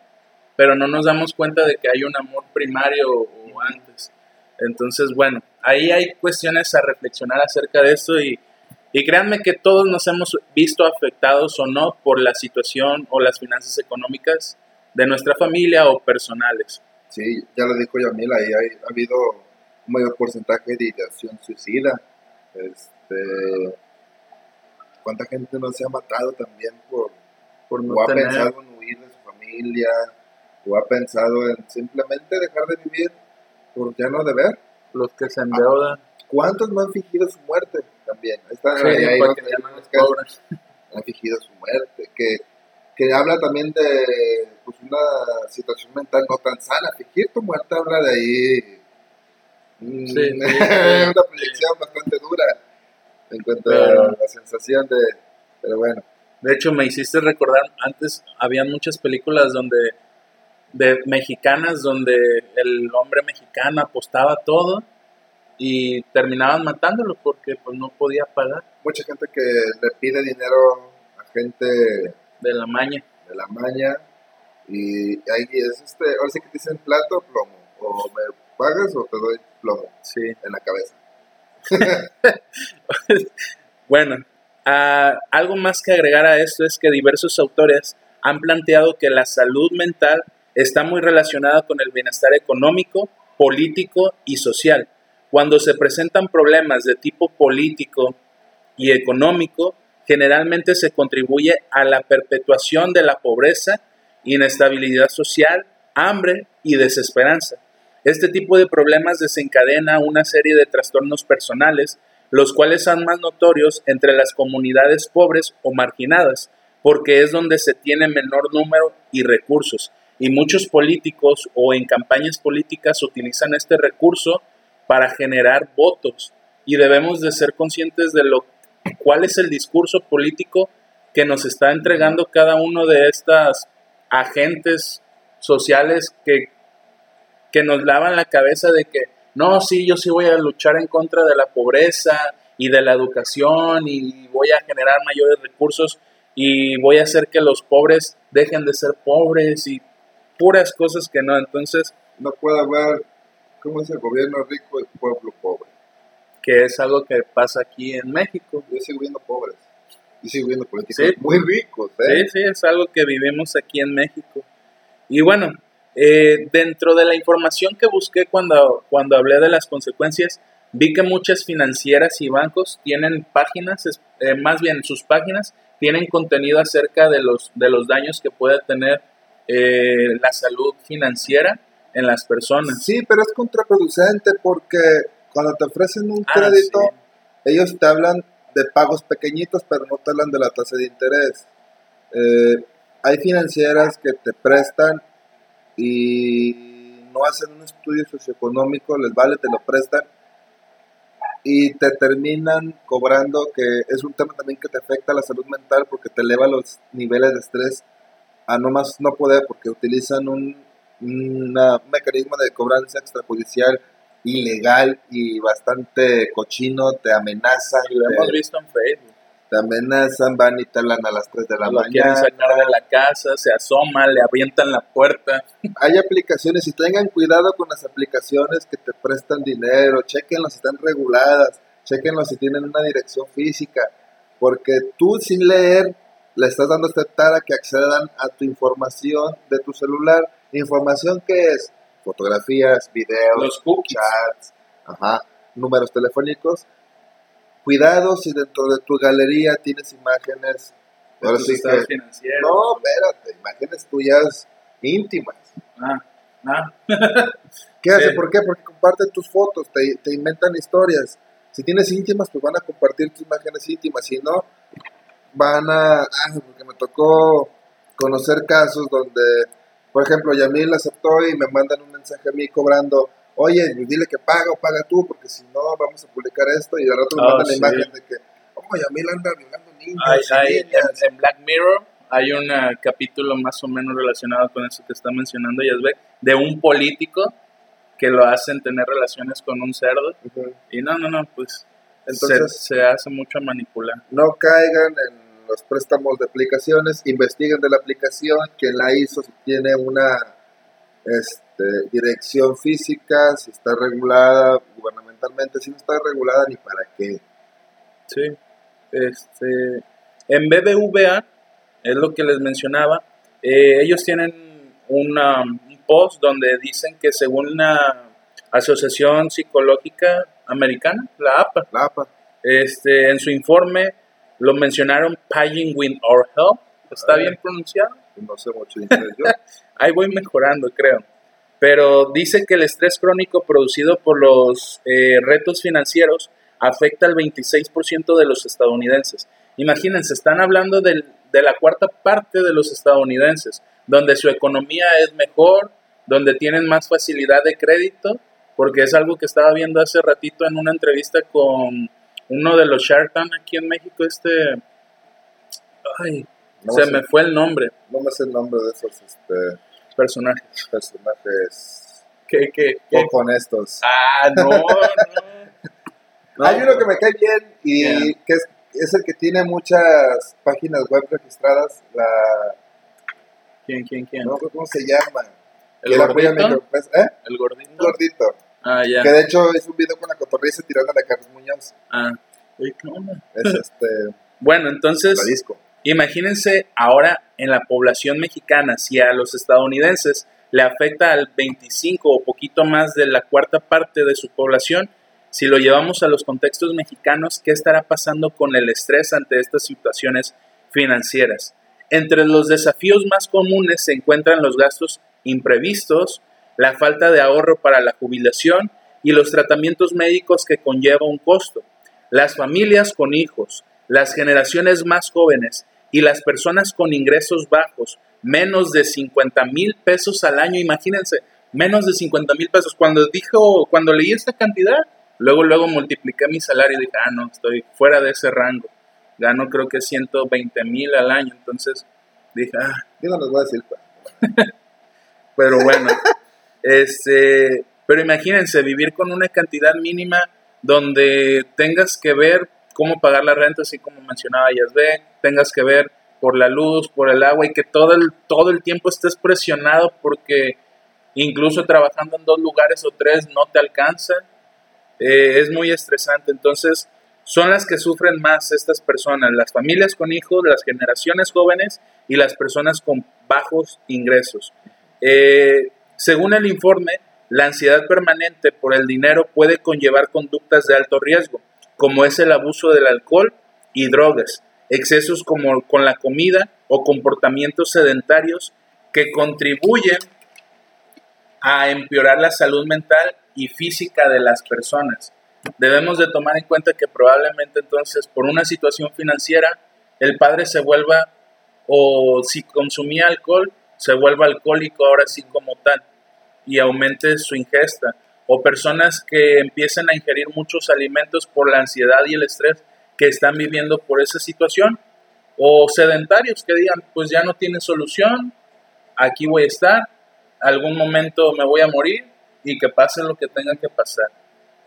pero no nos damos cuenta de que hay un amor primario o antes. Entonces, bueno, ahí hay cuestiones a reflexionar acerca de esto y, y créanme que todos nos hemos visto afectados o no por la situación o las finanzas económicas de nuestra familia o personales. Sí, ya lo dijo Yamil, ahí hay- ha habido un mayor porcentaje de ideación suicida. Este, ¿Cuánta gente no se ha matado también por, Por no o ha tener- pensado en huir de su familia, o ha pensado en simplemente dejar de vivir por ya no deber? los que se endeudan. ¿Cuántos no han fingido su muerte también? Ahí está, Sí, ahí cobran. que han fingido su muerte, que, que habla también de pues, una situación mental no tan sana. Fingir tu muerte habla de ahí mm, Sí, sí, una proyección bastante dura en cuanto Pero- a la sensación de... Pero bueno, De hecho, me hiciste recordar, antes había muchas películas donde de mexicanas donde el hombre mexicano apostaba todo y terminaban matándolo porque pues no podía pagar mucha gente que le pide dinero a gente de la maña. de la maña y ahí es este, ahora sí que te dicen plato o plomo, o me pagas o te doy plomo Sí. en la cabeza. Bueno, ah, algo más que agregar a esto es que diversos autores han planteado que la salud mental está muy relacionada con el bienestar económico, político y social. Cuando se presentan problemas de tipo político y económico, generalmente se contribuye a la perpetuación de la pobreza, inestabilidad social, hambre y desesperanza. Este tipo de problemas desencadena una serie de trastornos personales, los cuales son más notorios entre las comunidades pobres o marginadas, porque es donde se tiene menor número y recursos. Y muchos políticos o en campañas políticas utilizan este recurso para generar votos. Y debemos de ser conscientes de lo cuál es el discurso político que nos está entregando cada uno de estas agentes sociales que, que nos lavan la cabeza de que no, sí, yo sí voy a luchar en contra de la pobreza y de la educación y voy a generar mayores recursos y voy a hacer que los pobres dejen de ser pobres y puras cosas que no. Entonces, No puede haber, ¿cómo es el gobierno rico y pueblo pobre? que es algo que pasa aquí en México. Yo sigo viendo pobres. Yo sigo viendo políticos Sí. muy ricos, ¿eh? Sí, sí, es algo que vivimos aquí en México. Y bueno, eh, dentro de la información que busqué cuando, cuando hablé de las consecuencias, vi que muchas financieras y bancos tienen páginas, eh, más bien sus páginas, tienen contenido acerca de los, de los daños que puede tener eh, la salud financiera en las personas. Sí, pero es contraproducente porque cuando te ofrecen un Ah, crédito, sí. ellos te hablan de pagos pequeñitos, pero no te hablan de la tasa de interés. Eh, hay financieras que te prestan y no hacen un estudio socioeconómico, les vale, te lo prestan y te terminan cobrando que es un tema también que te afecta a la salud mental porque te eleva los niveles de estrés a no más no poder porque utilizan un, mecanismo de cobranza extrajudicial ilegal y bastante cochino, te amenazan. Y lo hemos visto en Facebook te amenazan, van y te hablan a las 3 de la Lo mañana. quieren sacar de la casa, se asoma, le avientan la puerta. Hay aplicaciones y tengan cuidado con las aplicaciones que te prestan dinero, chequenlo si están reguladas, chequenlo si tienen una dirección física, porque tú sin leer le estás dando aceptar a que accedan a tu información de tu celular. Información que es fotografías, videos, Los cookies. chats, ajá, números telefónicos Cuidado si dentro de tu galería tienes imágenes. Ahora sí que, no, espérate, imágenes tuyas íntimas. Ah, ah. ¿Qué hace? ¿Por qué? Porque comparten tus fotos, te, te, inventan historias. Si tienes íntimas, pues van a compartir tus imágenes íntimas. Si no, van a. Ah, porque me tocó conocer casos donde, por ejemplo, Yamil aceptó y me mandan un mensaje a mí cobrando oye, dile que paga o paga tú, porque si no vamos a publicar esto y al rato me oh, mandan la imagen de que, oh, Yamil anda violando niños. Hay, en, Black Mirror hay un capítulo más o menos relacionado con eso que está mencionando Yasbek, de un político que lo hacen tener relaciones con un cerdo. Y no, no, no, pues Entonces, se, se hace mucho manipular. No caigan en los préstamos de aplicaciones, investiguen de la aplicación, quien la hizo, si tiene una este, dirección física, si está regulada gubernamentalmente, si no está regulada, ni para qué. Sí, este, en BBVA, es lo que les mencionaba, eh, ellos tienen una, un post donde dicen que según la Asociación Psicológica Americana, la APA, la APA. Este, en su informe lo mencionaron Paying with Our Health, ¿está bien pronunciado? No sé mucho Ahí voy mejorando, creo. Pero dice que el estrés crónico producido por los eh, retos financieros afecta al 26% de los estadounidenses. Imagínense, están hablando de la cuarta parte de los estadounidenses, donde su economía es mejor, donde tienen más facilidad de crédito, porque es algo que estaba viendo hace ratito en una entrevista con uno de los Shark Tank aquí en México, este... Ay, se me fue el nombre. No me sé el nombre de esos este, personajes. Personajes. ¿Qué, qué, Poco honestos. Ah, no, no. Hay uno que me cae bien y que es, es, el que tiene muchas páginas web registradas. La... ¿Quién, quién, quién? No cómo se llama. ¿El gordito? ¿Eh? ¿El gordito? gordito. Ah, ya. Que de hecho hizo un video con la cotorriza tirando a Carlos Muñoz. Ah. Uy, ¿qué onda? Es este... bueno, entonces... Imagínense ahora en la población mexicana, si a los estadounidenses le afecta al 25 o poquito más de la cuarta parte de su población, si lo llevamos a los contextos mexicanos, ¿qué estará pasando con el estrés ante estas situaciones financieras? Entre los desafíos más comunes se encuentran los gastos imprevistos, la falta de ahorro para la jubilación y los tratamientos médicos que conlleva un costo. Las familias con hijos, las generaciones más jóvenes y las personas con ingresos bajos, menos de 50 mil pesos al año, imagínense, menos de 50 mil pesos. Cuando dijo, cuando leí esta cantidad, luego, luego multipliqué mi salario y dije, ah, no, estoy fuera de ese rango. Gano creo que 120 mil al año, entonces dije, ah. Yo no les voy a decir Pero bueno, este, pero imagínense, vivir con una cantidad mínima donde tengas que ver cómo pagar la renta, así como mencionaba Yasbe, tengas que ver por la luz, por el agua y que todo el, todo el tiempo estés presionado porque incluso trabajando en dos lugares o tres no te alcanza. Eh, es muy estresante. Entonces, son las que sufren más estas personas, las familias con hijos, las generaciones jóvenes y las personas con bajos ingresos. Eh, según el informe, la ansiedad permanente por el dinero puede conllevar conductas de alto riesgo, como es el abuso del alcohol y drogas, excesos como con la comida o comportamientos sedentarios que contribuyen a empeorar la salud mental y física de las personas. Debemos de tomar en cuenta que probablemente entonces por una situación financiera el padre se vuelva o si consumía alcohol se vuelva alcohólico ahora sí como tal y aumente su ingesta. O personas que empiecen a ingerir muchos alimentos por la ansiedad y el estrés que están viviendo por esa situación. O sedentarios que digan, pues ya no tiene solución, aquí voy a estar, algún momento me voy a morir y que pase lo que tenga que pasar.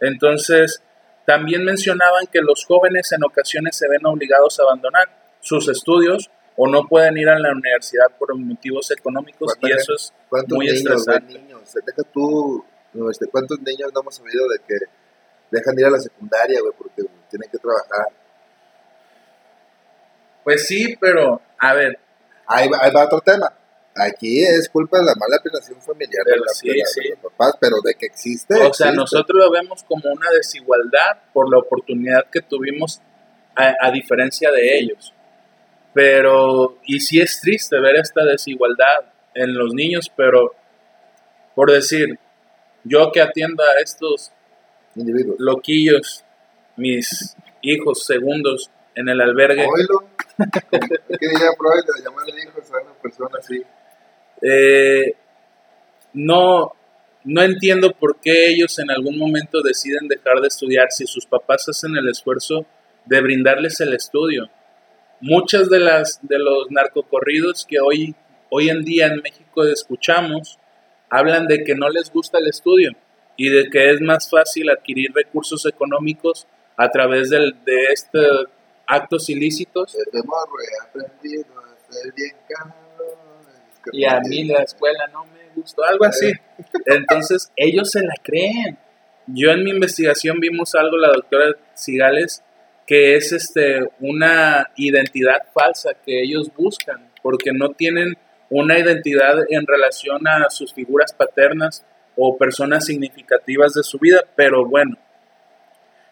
Entonces, también mencionaban que los jóvenes en ocasiones se ven obligados a abandonar sus estudios o no pueden ir a la universidad por motivos económicos y eso es muy estresante. Deja tú, este, ¿cuántos niños no hemos sabido de que dejan de ir a la secundaria, güey, porque tienen que trabajar? Pues sí, pero, a ver. Ahí va, ahí va otro tema. Aquí es culpa de la mala planeación familiar de, la, sí, de la- sí. de los papás, pero de que existe. O sea, existe. nosotros lo vemos como una desigualdad por la oportunidad que tuvimos a, a diferencia de ellos. Pero, y sí es triste ver esta desigualdad en los niños, pero por decir, yo que atiendo a estos Individuos. loquillos, mis hijos segundos en el albergue, Oílo. ¿Qué diría Freud de llamarle hijos a una persona así? eh, no, no entiendo por qué ellos en algún momento deciden dejar de estudiar si sus papás hacen el esfuerzo de brindarles el estudio. Muchas de las de los narcocorridos que hoy, hoy en día en México escuchamos hablan de que no les gusta el estudio y de que es más fácil adquirir recursos económicos a través del, de estos actos ilícitos Desde morro he aprendido a ser bien que y a mí la escuela no me gustó, algo así. Entonces, ellos se la creen. Yo en mi investigación vimos algo, la doctora Cigales, que es este una identidad falsa que ellos buscan, porque no tienen una identidad en relación a sus figuras paternas o personas significativas de su vida, pero bueno,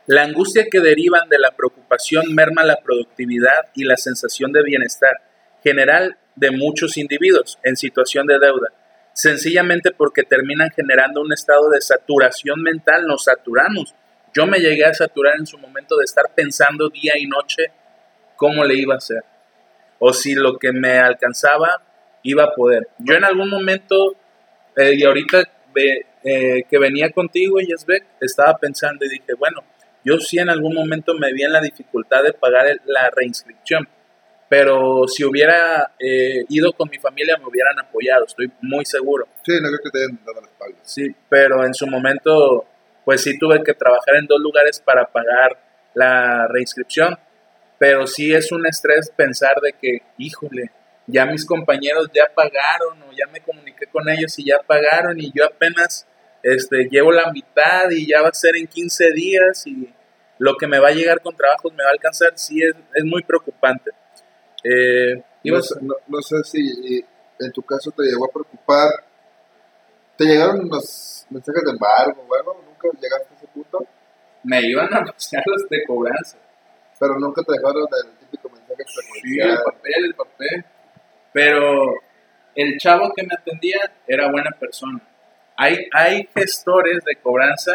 la angustia que derivan de la preocupación merma la productividad y la sensación de bienestar general de muchos individuos en situación de deuda, sencillamente porque terminan generando un estado de saturación mental, nos saturamos. Yo me llegué a saturar en su momento de estar pensando día y noche cómo le iba a hacer, o si lo que me alcanzaba iba a poder. Yo en algún momento, eh, y ahorita ve- eh, que venía contigo, Yesbek, estaba pensando y dije, bueno, yo sí en algún momento me vi en la dificultad de pagar el- la reinscripción, pero si hubiera eh, ido con mi familia me hubieran apoyado, estoy muy seguro. Sí, no creo que te hayan dado la espalda. Sí, pero en su momento, pues sí tuve que trabajar en dos lugares para pagar la reinscripción, pero sí es un estrés pensar de que, híjole, ya mis compañeros ya pagaron o ya me comuniqué con ellos y ya pagaron y yo apenas este, llevo la mitad y ya va a ser en 15 días y lo que me va a llegar con trabajos me va a alcanzar, sí es, es muy preocupante. Eh, No sé, no, no sé si en tu caso te llegó a preocupar. ¿Te llegaron los mensajes de embargo o algo? ¿Nunca llegaste a ese punto? me iban a pasar los de cobranza. Pero nunca te dejaron el típico mensaje Sí, el papel, el papel. Pero el chavo que me atendía era buena persona. Hay, hay gestores de cobranza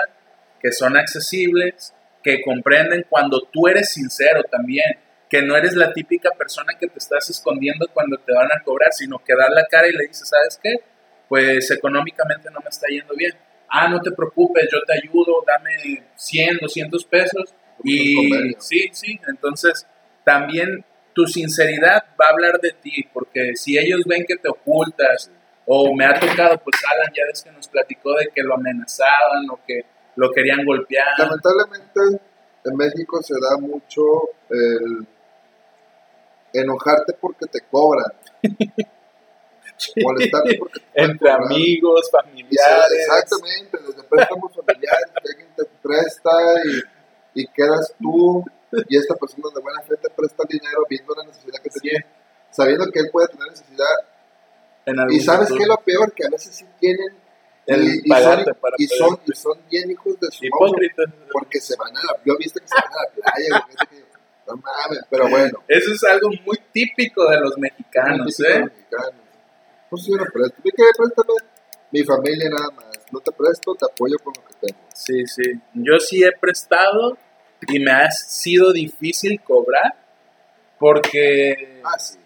que son accesibles, que comprenden cuando tú eres sincero también, que no eres la típica persona que te estás escondiendo cuando te van a cobrar, sino que das la cara y le dices, ¿sabes qué? Pues económicamente no me está yendo bien. Ah, no te preocupes, yo te ayudo, dame 100, 200 pesos. Y sí, sí, entonces también tu sinceridad va a hablar de ti, porque si ellos ven que te ocultas, o me ha tocado, pues Alan, ya ves que nos platicó de que lo amenazaban o que lo querían golpear. Lamentablemente en México se da mucho el enojarte porque te cobran. Molestarte porque te están Entre amigos, familiares. Exactamente, desde préstamos familiares, que alguien te presta y, y quedas tú y esta persona de buena fe te presta el dinero viendo la necesidad que tiene, sabiendo que él puede tener necesidad. en Y sabes es lo peor, que a veces sí tienen El y, y son, y, son, y son bien hijos de su Hipócritas. porque se van a la, yo he visto que se van a la playa, güey, que- no mames, pero bueno. Eso es algo muy típico de los mexicanos, de ¿eh? los mexicanos. Pues yo no presto, ¿qué préstame? Mi familia nada más, no te presto, te apoyo con lo que tengo. Sí, sí. Yo sí he prestado y me ha sido difícil cobrar porque Ah, sí.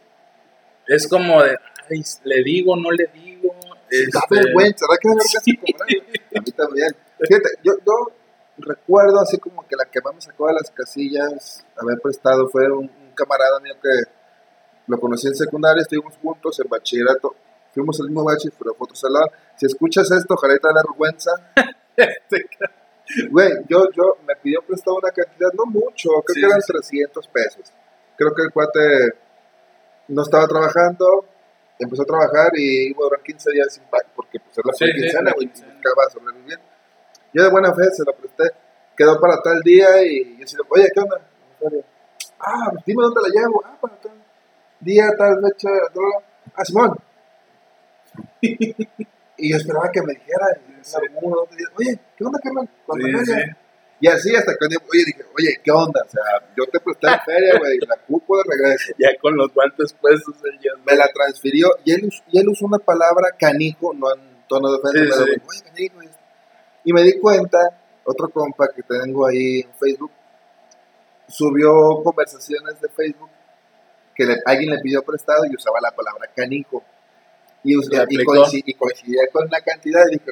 es como de, ay, le digo, no le digo. Da Este, vergüenza, ¿verdad que da vergüenza Sí. cobrar? A mí también. Fíjate, yo, yo recuerdo así como que la que más me sacó de las casillas haber prestado fue un, un camarada mío que lo conocí en secundaria, estuvimos juntos en bachillerato. Fuimos al mismo bachillerato, pero fue otro salón. Si escuchas esto, ojalá te da vergüenza. Güey, yo, yo me pidió prestado una cantidad, no mucho, creo Sí, que eran sí, sí. 300 pesos. Creo que el cuate no estaba trabajando, empezó a trabajar y iba a durar 15 días sin pago, porque pues es la Sí, quincena, güey, quincena. buscaba sobrevivir. Yo de buena fe se lo presté, quedó para tal día y yo decía, oye, ¿qué onda? Ah, pues dime dónde la llevo, ah, para tal día, tal fecha, tal, ah, Simón. Y yo esperaba que me dijera, Sí. alguno, otro día, oye, ¿qué onda? ¿Cuándo Sí, venga?" sí. Y así hasta que oye, dije, oye, ¿qué onda? O sea, yo te presté la feria, güey, la cupo de regreso. Ya con los guantes puestos, ya Me la transfirió y él, us- y él usó una palabra canijo, no en tono de ofensa, pero, oye, canijo. y- Y me di cuenta, otro compa que tengo ahí en Facebook, subió conversaciones de Facebook que le- alguien le pidió prestado y usaba la palabra canijo. Y, us- Le y, coincidía con la cantidad y dije,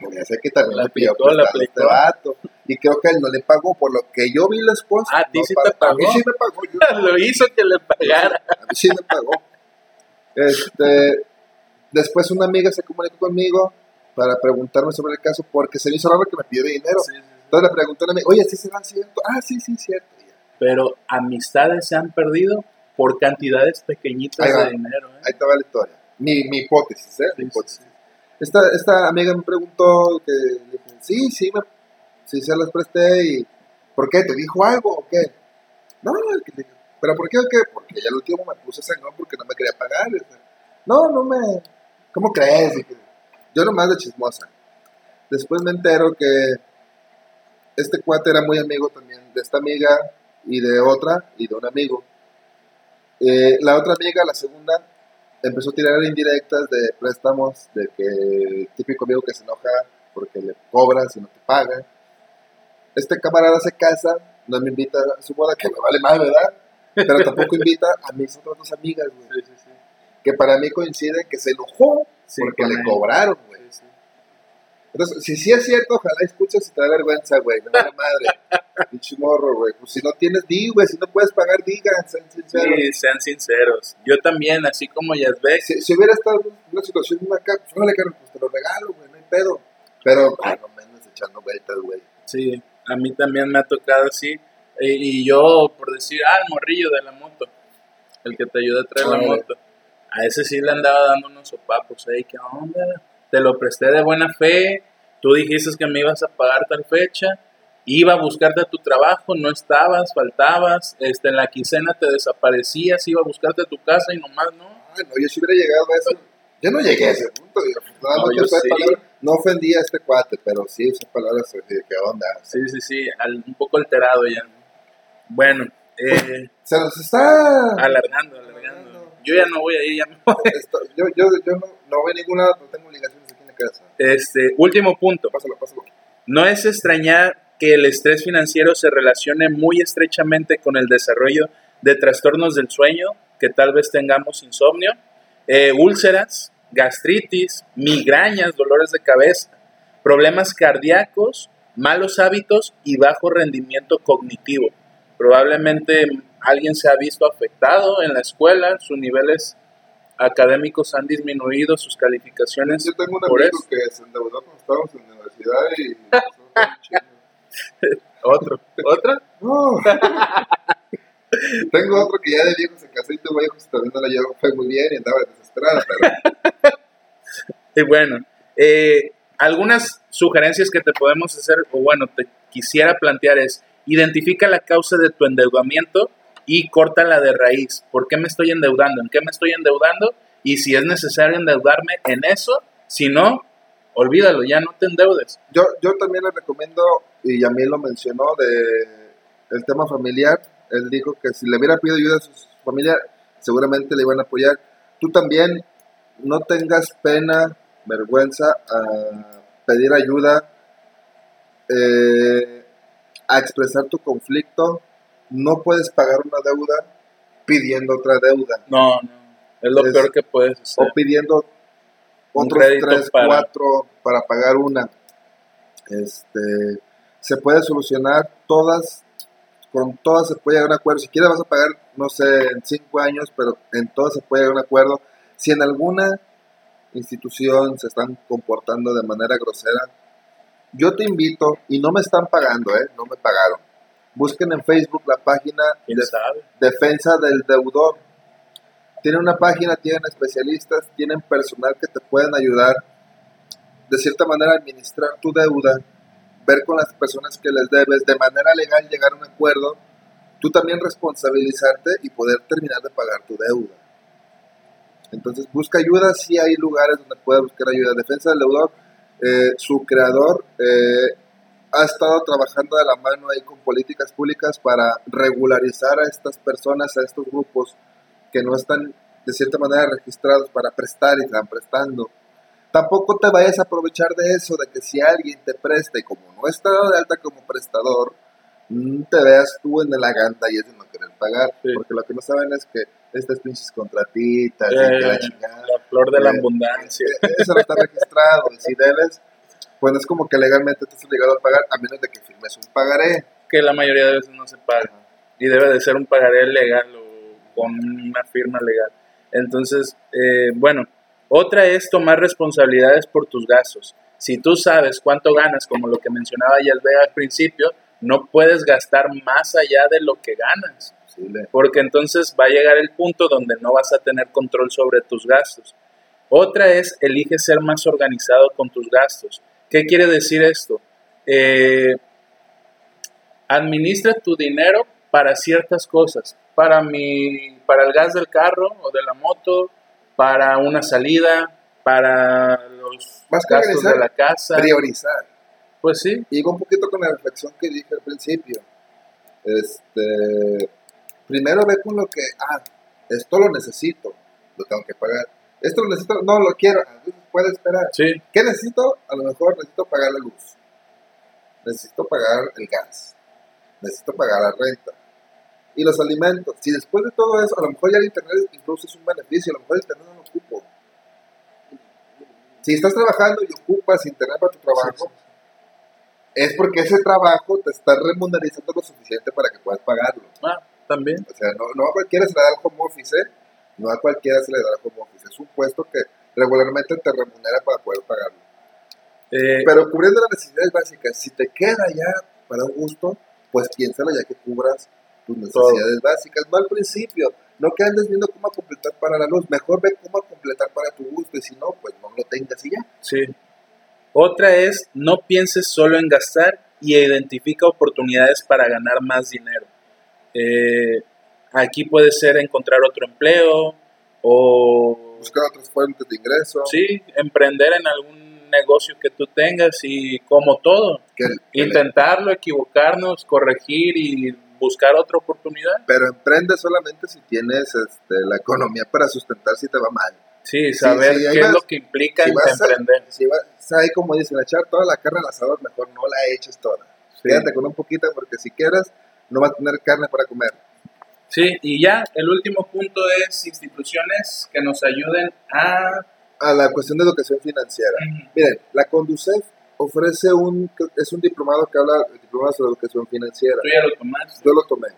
pues ya sé que también La le pidió aplicó, prestado este vato. Y creo que él no le pagó por lo que yo vi la esposa. Ah, ¿a ti no sí te pagó? A mí sí me pagó. yo lo hizo que le pagara. A mí sí me pagó. Este, después una amiga se comunicó conmigo para preguntarme sobre el caso porque se me hizo raro que me pidiera dinero. Sí, sí, sí. Entonces le pregunté a una amiga, oye, ¿sí será cierto? Ah, sí, sí, cierto. Pero amistades se han perdido por cantidades pequeñitas de dinero. ¿eh? Ahí te va la historia. Mi, mi hipótesis, ¿eh? Mi hipótesis. Esta, esta amiga me preguntó que, sí, sí, me, sí se las presté y ¿por qué? ¿Te dijo algo o qué? No, ¿pero por qué o qué? Porque ya el último me puse sangrón porque no me quería pagar. No, no me... ¿Cómo crees? Yo nomás de chismosa. Después me entero que este cuate era muy amigo también de esta amiga y de otra y de un amigo. Eh, la otra amiga, la segunda, empezó a tirar indirectas de préstamos, de que típico amigo que se enoja porque le cobras y no te paga. Este camarada se casa, no me invita a su boda, que me vale más, ¿verdad? Pero tampoco invita a mis otras dos amigas, güey, Sí, sí, sí. que para mí coinciden que se enojó porque le cobraron, güey. Entonces, si sí es cierto, ojalá escuches y te da vergüenza, güey, me vale madre. Pinche morro, güey. Pues si no tienes, di, güey, si no puedes pagar, digan, sean sinceros. Sí, sean sinceros. Yo también, así como Yazbek, Si, si hubiera estado en una situación acá, pues órale, carnal, pues te lo regalo, güey, no hay pedo. Pero, ah, no me andes echando vueltas, güey. sí, a mí también me ha tocado así. Eh, y yo, por decir, ah, el morrillo de la moto, el que te ayuda a traer la moto, a ese sí le andaba dando unos sopapos. Ey, ¿qué onda? Te lo presté de buena fe, tú dijiste que me ibas a pagar tal fecha, iba a buscarte a tu trabajo, no estabas, faltabas, este, en la quincena te desaparecías, iba a buscarte a tu casa y nomás no. Ah, no, yo si hubiera llegado a eso. Yo no llegué a ese punto, No, yo sí. palabras- no ofendí a este cuate, pero sí usé palabras qué onda. Sí, sí, sí, al- un poco alterado ya. Bueno, eh, Se nos está. alargando, alargando. Yo ya no voy a ir, ya me voy. Esto- yo yo, yo no, no voy a ningún lado, no tengo la casa. Este, último punto. Pásalo, pásalo. No es extrañar que el estrés financiero se relacione muy estrechamente con el desarrollo de trastornos del sueño, que tal vez tengamos insomnio, eh, úlceras, gastritis, migrañas, dolores de cabeza, problemas cardíacos, malos hábitos y bajo rendimiento cognitivo. Probablemente alguien se ha visto afectado en la escuela, sus niveles académicos han disminuido, sus calificaciones Yo tengo un amigo eso. que se endeudó cuando estábamos en la universidad y. Otro, otra. No. Tengo otro que ya de viejo se casó y tuvo hijos y también no la llevó, fue muy bien y andaba desesperada, pero Y bueno, eh, algunas sugerencias que te podemos hacer, o bueno, te quisiera plantear es, identifica la causa de tu endeudamiento y córtala de raíz. ¿Por qué me estoy endeudando? ¿En qué me estoy endeudando? Y si es necesario endeudarme en eso, si no, olvídalo, ya no te endeudes. yo, yo también le recomiendo, y a mí lo mencionó, de el tema familiar. Él dijo que si le hubiera pedido ayuda a su familia, seguramente le iban a apoyar. Tú también no tengas pena, vergüenza a pedir ayuda, eh, a expresar tu conflicto. No puedes pagar una deuda pidiendo otra deuda. No, no, es lo Es- peor que puedes hacer. o pidiendo otros tres, para- cuatro para pagar una. Este, se puede solucionar todas, con todas se puede llegar a un acuerdo. Si quieres vas a pagar, no sé, en cinco años, pero en todas se puede llegar a un acuerdo. Si en alguna institución se están comportando de manera grosera, yo te invito, y no me están pagando, ¿eh? No me pagaron. Busquen en Facebook la página ¿Quién de? Defensa del Deudor. Tienen una página, tienen especialistas, tienen personal que te pueden ayudar de cierta manera a administrar tu deuda, ver con las personas que les debes, de manera legal llegar a un acuerdo, tú también responsabilizarte y poder terminar de pagar tu deuda. Entonces busca ayuda, sí hay lugares donde puedes buscar ayuda. Defensa del Deudor, eh, su creador eh, ha estado trabajando de la mano ahí con políticas públicas para regularizar a estas personas, a estos grupos que no están de cierta manera registrados para prestar y están prestando. Tampoco te vayas a aprovechar de eso, de que si alguien te presta y como no está dado de alta como prestador, mm, te veas tú en la ganda y es de no querer pagar, Sí. porque lo que no saben es que estas pinches contratitas y Eh, que la chingada, la flor de la Eh, abundancia. eh, eso no está registrado, y si debes, pues no es como que legalmente estás obligado a pagar, a menos de que firmes un pagaré. que la mayoría de veces no se paga. Y debe de ser un pagaré legal o con una firma legal. Entonces, eh, bueno, otra es tomar responsabilidades por tus gastos. Si tú sabes cuánto ganas, como lo que mencionaba Yalvea al principio, no puedes gastar más allá de lo que ganas, porque entonces va a llegar el punto donde no vas a tener control sobre tus gastos. Otra es, elige ser más organizado con tus gastos. ¿Qué quiere decir esto? Eh, administra tu dinero para ciertas cosas, para mi, para el gas del carro o de la moto, para una salida, para los Más gastos de la casa. Priorizar. Pues sí, Y un poquito con la reflexión que dije al principio. Este, primero ve con lo que, ah, esto lo necesito, lo tengo que pagar. Esto lo necesito, no lo quiero, puede esperar. sí, ¿Qué necesito? A lo mejor necesito pagar la luz. Necesito pagar el gas. Necesito pagar la renta. Y los alimentos. Si después de todo eso, a lo mejor ya el internet incluso es un beneficio, a lo mejor el internet no lo ocupo. Si estás trabajando y ocupas internet para tu trabajo, es porque ese trabajo te está remunerizando lo suficiente para que puedas pagarlo. ah, también. O sea, no, no a cualquiera se le da el home office, ¿eh? no a cualquiera se le da el home office. Es un puesto que regularmente te remunera para poder pagarlo. Eh, Pero cubriendo las necesidades básicas, si te queda ya para un gusto, pues piénsalo ya que cubras tus necesidades básicas. No al principio, no que andes viendo cómo completar para la luz, mejor ve cómo completar para tu gusto y si no, pues no lo tengas y ya. Sí. Otra es, no pienses solo en gastar y identifica oportunidades para ganar más dinero. Eh, aquí puede ser encontrar otro empleo o Buscar otras fuentes de ingreso. sí, emprender en algún negocio que tú tengas y como todo, que le- intentarlo, equivocarnos, corregir y buscar otra oportunidad. pero emprende solamente si tienes este, la economía para sustentar si te va mal. Sí, saber sí, ahí qué es vas- lo que implica si vas a- emprender. Si vas ahí como dicen, echar toda la carne al asador, mejor no la eches toda. Sí. Quédate con un poquito porque si quieres no vas a tener carne para comer. Sí, y ya el último punto es instituciones que nos ayuden a... A la cuestión de educación financiera. Miren, la Conducef ofrece un, es un diplomado que habla, diplomado sobre educación financiera. Tú ya lo tomaste. Yo lo tomé.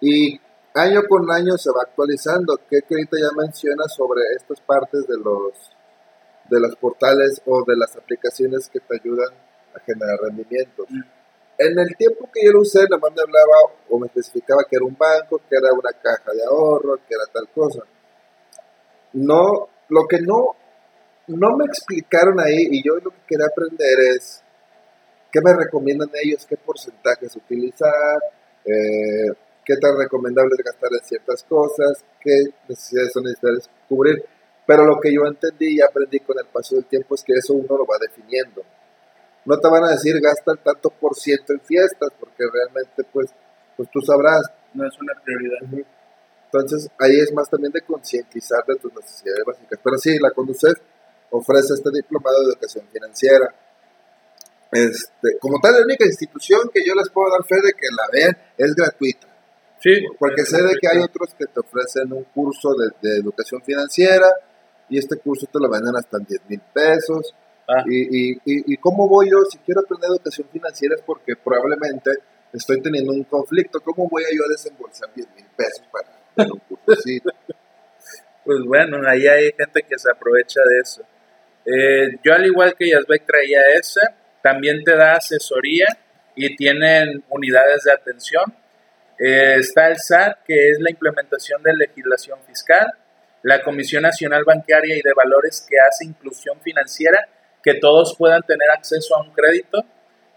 Y año con año se va actualizando. Que ahorita ya menciona sobre estas partes de los, de los portales o de las aplicaciones que te ayudan a generar rendimientos. Mm. En el tiempo que yo lo usé, más me hablaba o me especificaba que era un banco, que era una caja de ahorro, que era tal cosa. No, lo que no, no me explicaron ahí y yo lo que quería aprender es qué me recomiendan ellos, qué porcentajes utilizar, eh, qué tan recomendable gastar en ciertas cosas, qué necesidades son necesarias cubrir. Pero lo que yo entendí y aprendí con el paso del tiempo es que eso uno lo va definiendo. No te van a decir gasta el tanto por ciento en fiestas, porque realmente pues, pues tú sabrás. No es una prioridad. Entonces ahí es más también de concientizar de tus necesidades básicas. Pero sí, la Conducef ofrece este diplomado de educación financiera. Este, como tal, la única institución que yo les puedo dar fe de que la vean es gratuita. Sí, Porque sé de que hay otros que te ofrecen un curso de, de educación financiera y este curso te lo venden hasta en 10 mil pesos. Ah. Y, y, y, y cómo voy yo, si quiero aprender educación financiera es porque probablemente estoy teniendo un conflicto. ¿Cómo voy a yo a desembolsar 10 mil pesos para hacer un curso así? Pues bueno, ahí hay gente que se aprovecha de eso. Eh, yo al igual que Yazbek traía esa, también te da asesoría y tienen unidades de atención. Eh, está el SAT, que es la implementación de legislación fiscal, la Comisión Nacional Bancaria y de Valores, que hace inclusión financiera, que todos puedan tener acceso a un crédito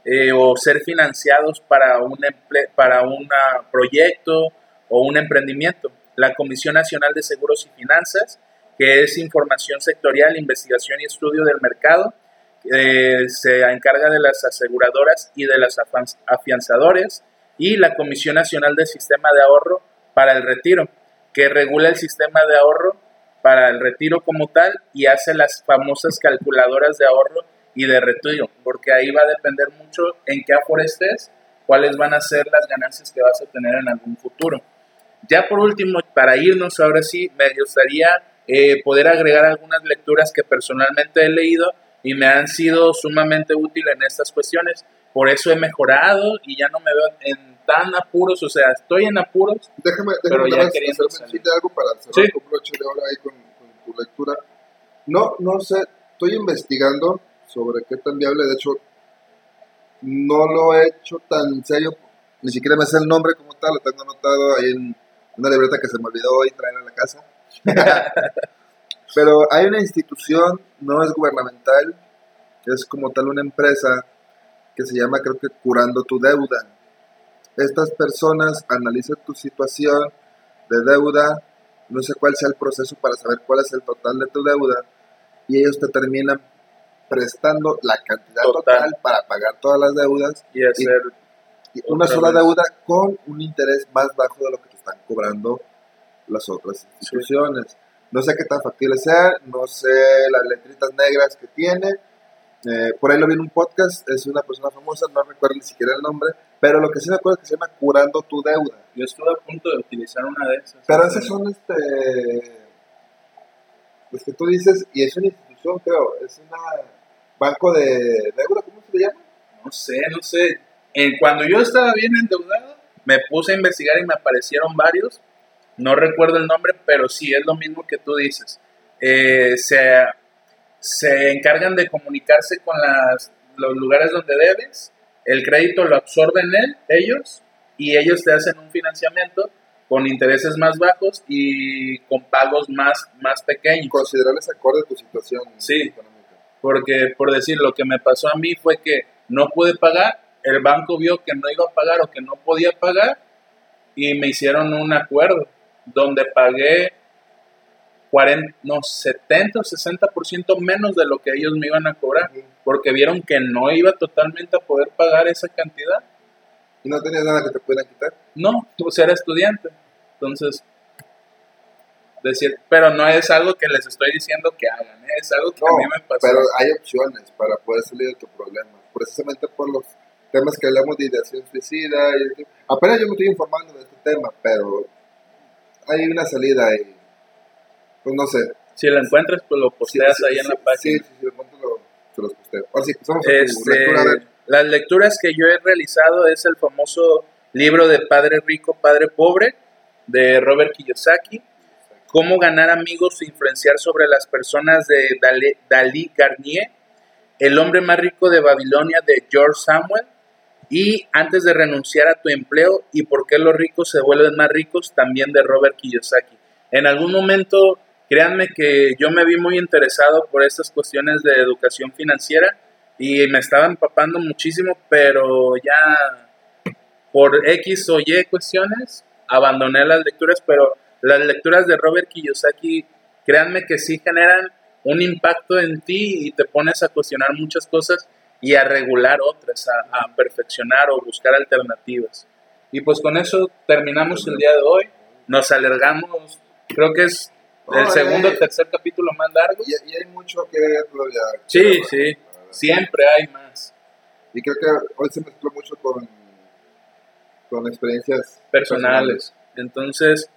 eh, o ser financiados para un, para un proyecto o un emprendimiento. La Comisión Nacional de Seguros y Finanzas, que es información sectorial, investigación y estudio del mercado, eh, se encarga de las aseguradoras y de los afianzadores, y la Comisión Nacional del Sistema de Ahorro para el Retiro, que regula el sistema de ahorro para el retiro como tal y hace las famosas calculadoras de ahorro y de retiro, porque ahí va a depender mucho en qué aforo estés, cuáles van a ser las ganancias que vas a tener en algún futuro. Ya por último, para irnos ahora sí, me gustaría eh, poder agregar algunas lecturas que personalmente he leído y me han sido sumamente útiles en estas cuestiones. Por eso he mejorado y ya no me veo en tan apuros, o sea, estoy en apuros, Déjame, pero déjame ya queriendo salir. decirte algo para cerrar Sí. con broche de oro ahí con, con tu lectura. No, no sé, estoy investigando sobre qué tan viable, de hecho, no lo he hecho tan serio, ni siquiera me sé el nombre como tal, lo tengo anotado ahí en una libreta que se me olvidó hoy traer a la casa. Pero hay una institución, no es gubernamental, es como tal una empresa que se llama, creo que Curando tu Deuda. Estas personas analizan tu situación de deuda, no sé cuál sea el proceso para saber cuál es el total de tu deuda, y ellos te terminan prestando la cantidad Total. total, para pagar todas las deudas, y hacer y una sola vez. deuda con un interés más bajo de lo que te están cobrando las otras instituciones. No sé qué tan factible sea, no sé las letritas negras que tiene. eh, por ahí lo vi en un podcast, es una persona famosa, no recuerdo ni siquiera el nombre, pero lo que sí me acuerdo es que se llama Curando tu Deuda. Yo estuve a punto de utilizar una de esas. Pero esas son este. Los que tú dices, y es una institución, creo, es un banco de deuda, ¿cómo se le llama? No sé, no sé. En, cuando yo estaba bien endeudado, me puse a investigar y me aparecieron varios. No recuerdo el nombre, pero sí, es lo mismo que tú dices. Eh, se, se encargan de comunicarse con las, los lugares donde debes. El crédito lo absorben él, ellos y ellos te hacen un financiamiento con intereses más bajos y con pagos más, más pequeños. Considerarles acorde a tu situación Sí. económica. Porque, por decir, lo que me pasó a mí fue que no pude pagar, el banco vio que no iba a pagar o que no podía pagar y me hicieron un acuerdo donde pagué 40, no, 70 o 60% menos de lo que ellos me iban a cobrar, porque vieron que no iba totalmente a poder pagar esa cantidad. Y no tenías nada que te pudieran quitar. No, pues era estudiante. Entonces, decir, pero no es algo que les estoy diciendo que hagan, ¿eh? es algo que No, a mí me pasó. pero hay opciones para poder salir de tu problema. Precisamente por los temas que hablamos de ideación suicida. Y, apenas yo me estoy informando de este tema, pero hay una salida ahí. Pues no sé. Si lo encuentras, pues lo posteas Sí, sí, ahí en la página. Sí, sí, de pronto lo, se los posteo. Ahora sí, pasamos a tu Este, lectura. A ver, las lecturas que yo he realizado es el famoso libro de Padre Rico, Padre Pobre, de Robert Kiyosaki. Cómo ganar amigos e influenciar sobre las personas de Dale- Dalí Garnier. El hombre más rico de Babilonia de George Samuel. Y antes de renunciar a tu empleo y por qué los ricos se vuelven más ricos, también de Robert Kiyosaki. En algún momento, créanme que yo me vi muy interesado por estas cuestiones de educación financiera y me estaba empapando muchísimo, pero ya por X o Y cuestiones abandoné las lecturas, pero las lecturas de Robert Kiyosaki, créanme que sí generan un impacto en ti y te pones a cuestionar muchas cosas y a regular otras, a, a perfeccionar o buscar alternativas. Y pues con eso terminamos el día de hoy. Nos alargamos, creo que es el segundo eh. tercer capítulo más largo. y, y hay mucho que todavía. Sí, que sí, siempre hay más. Y creo que hoy se mezcló mucho con, con experiencias personales. Entonces,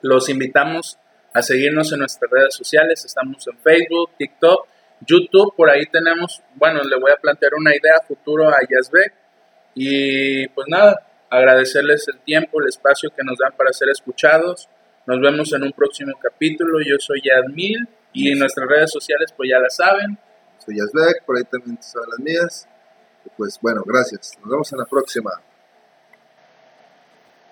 los invitamos a seguirnos en nuestras redes sociales. Estamos en Facebook, TikTok, YouTube. Por ahí tenemos, bueno, le voy a plantear una idea futuro a Yazbek. Y pues nada, agradecerles el tiempo, el espacio que nos dan para ser escuchados. Nos vemos en un próximo capítulo. Yo soy Yadmil y en nuestras redes sociales pues ya la saben. Soy Yazbek, por ahí también saben las mías. Pues bueno, gracias. Nos vemos en la próxima.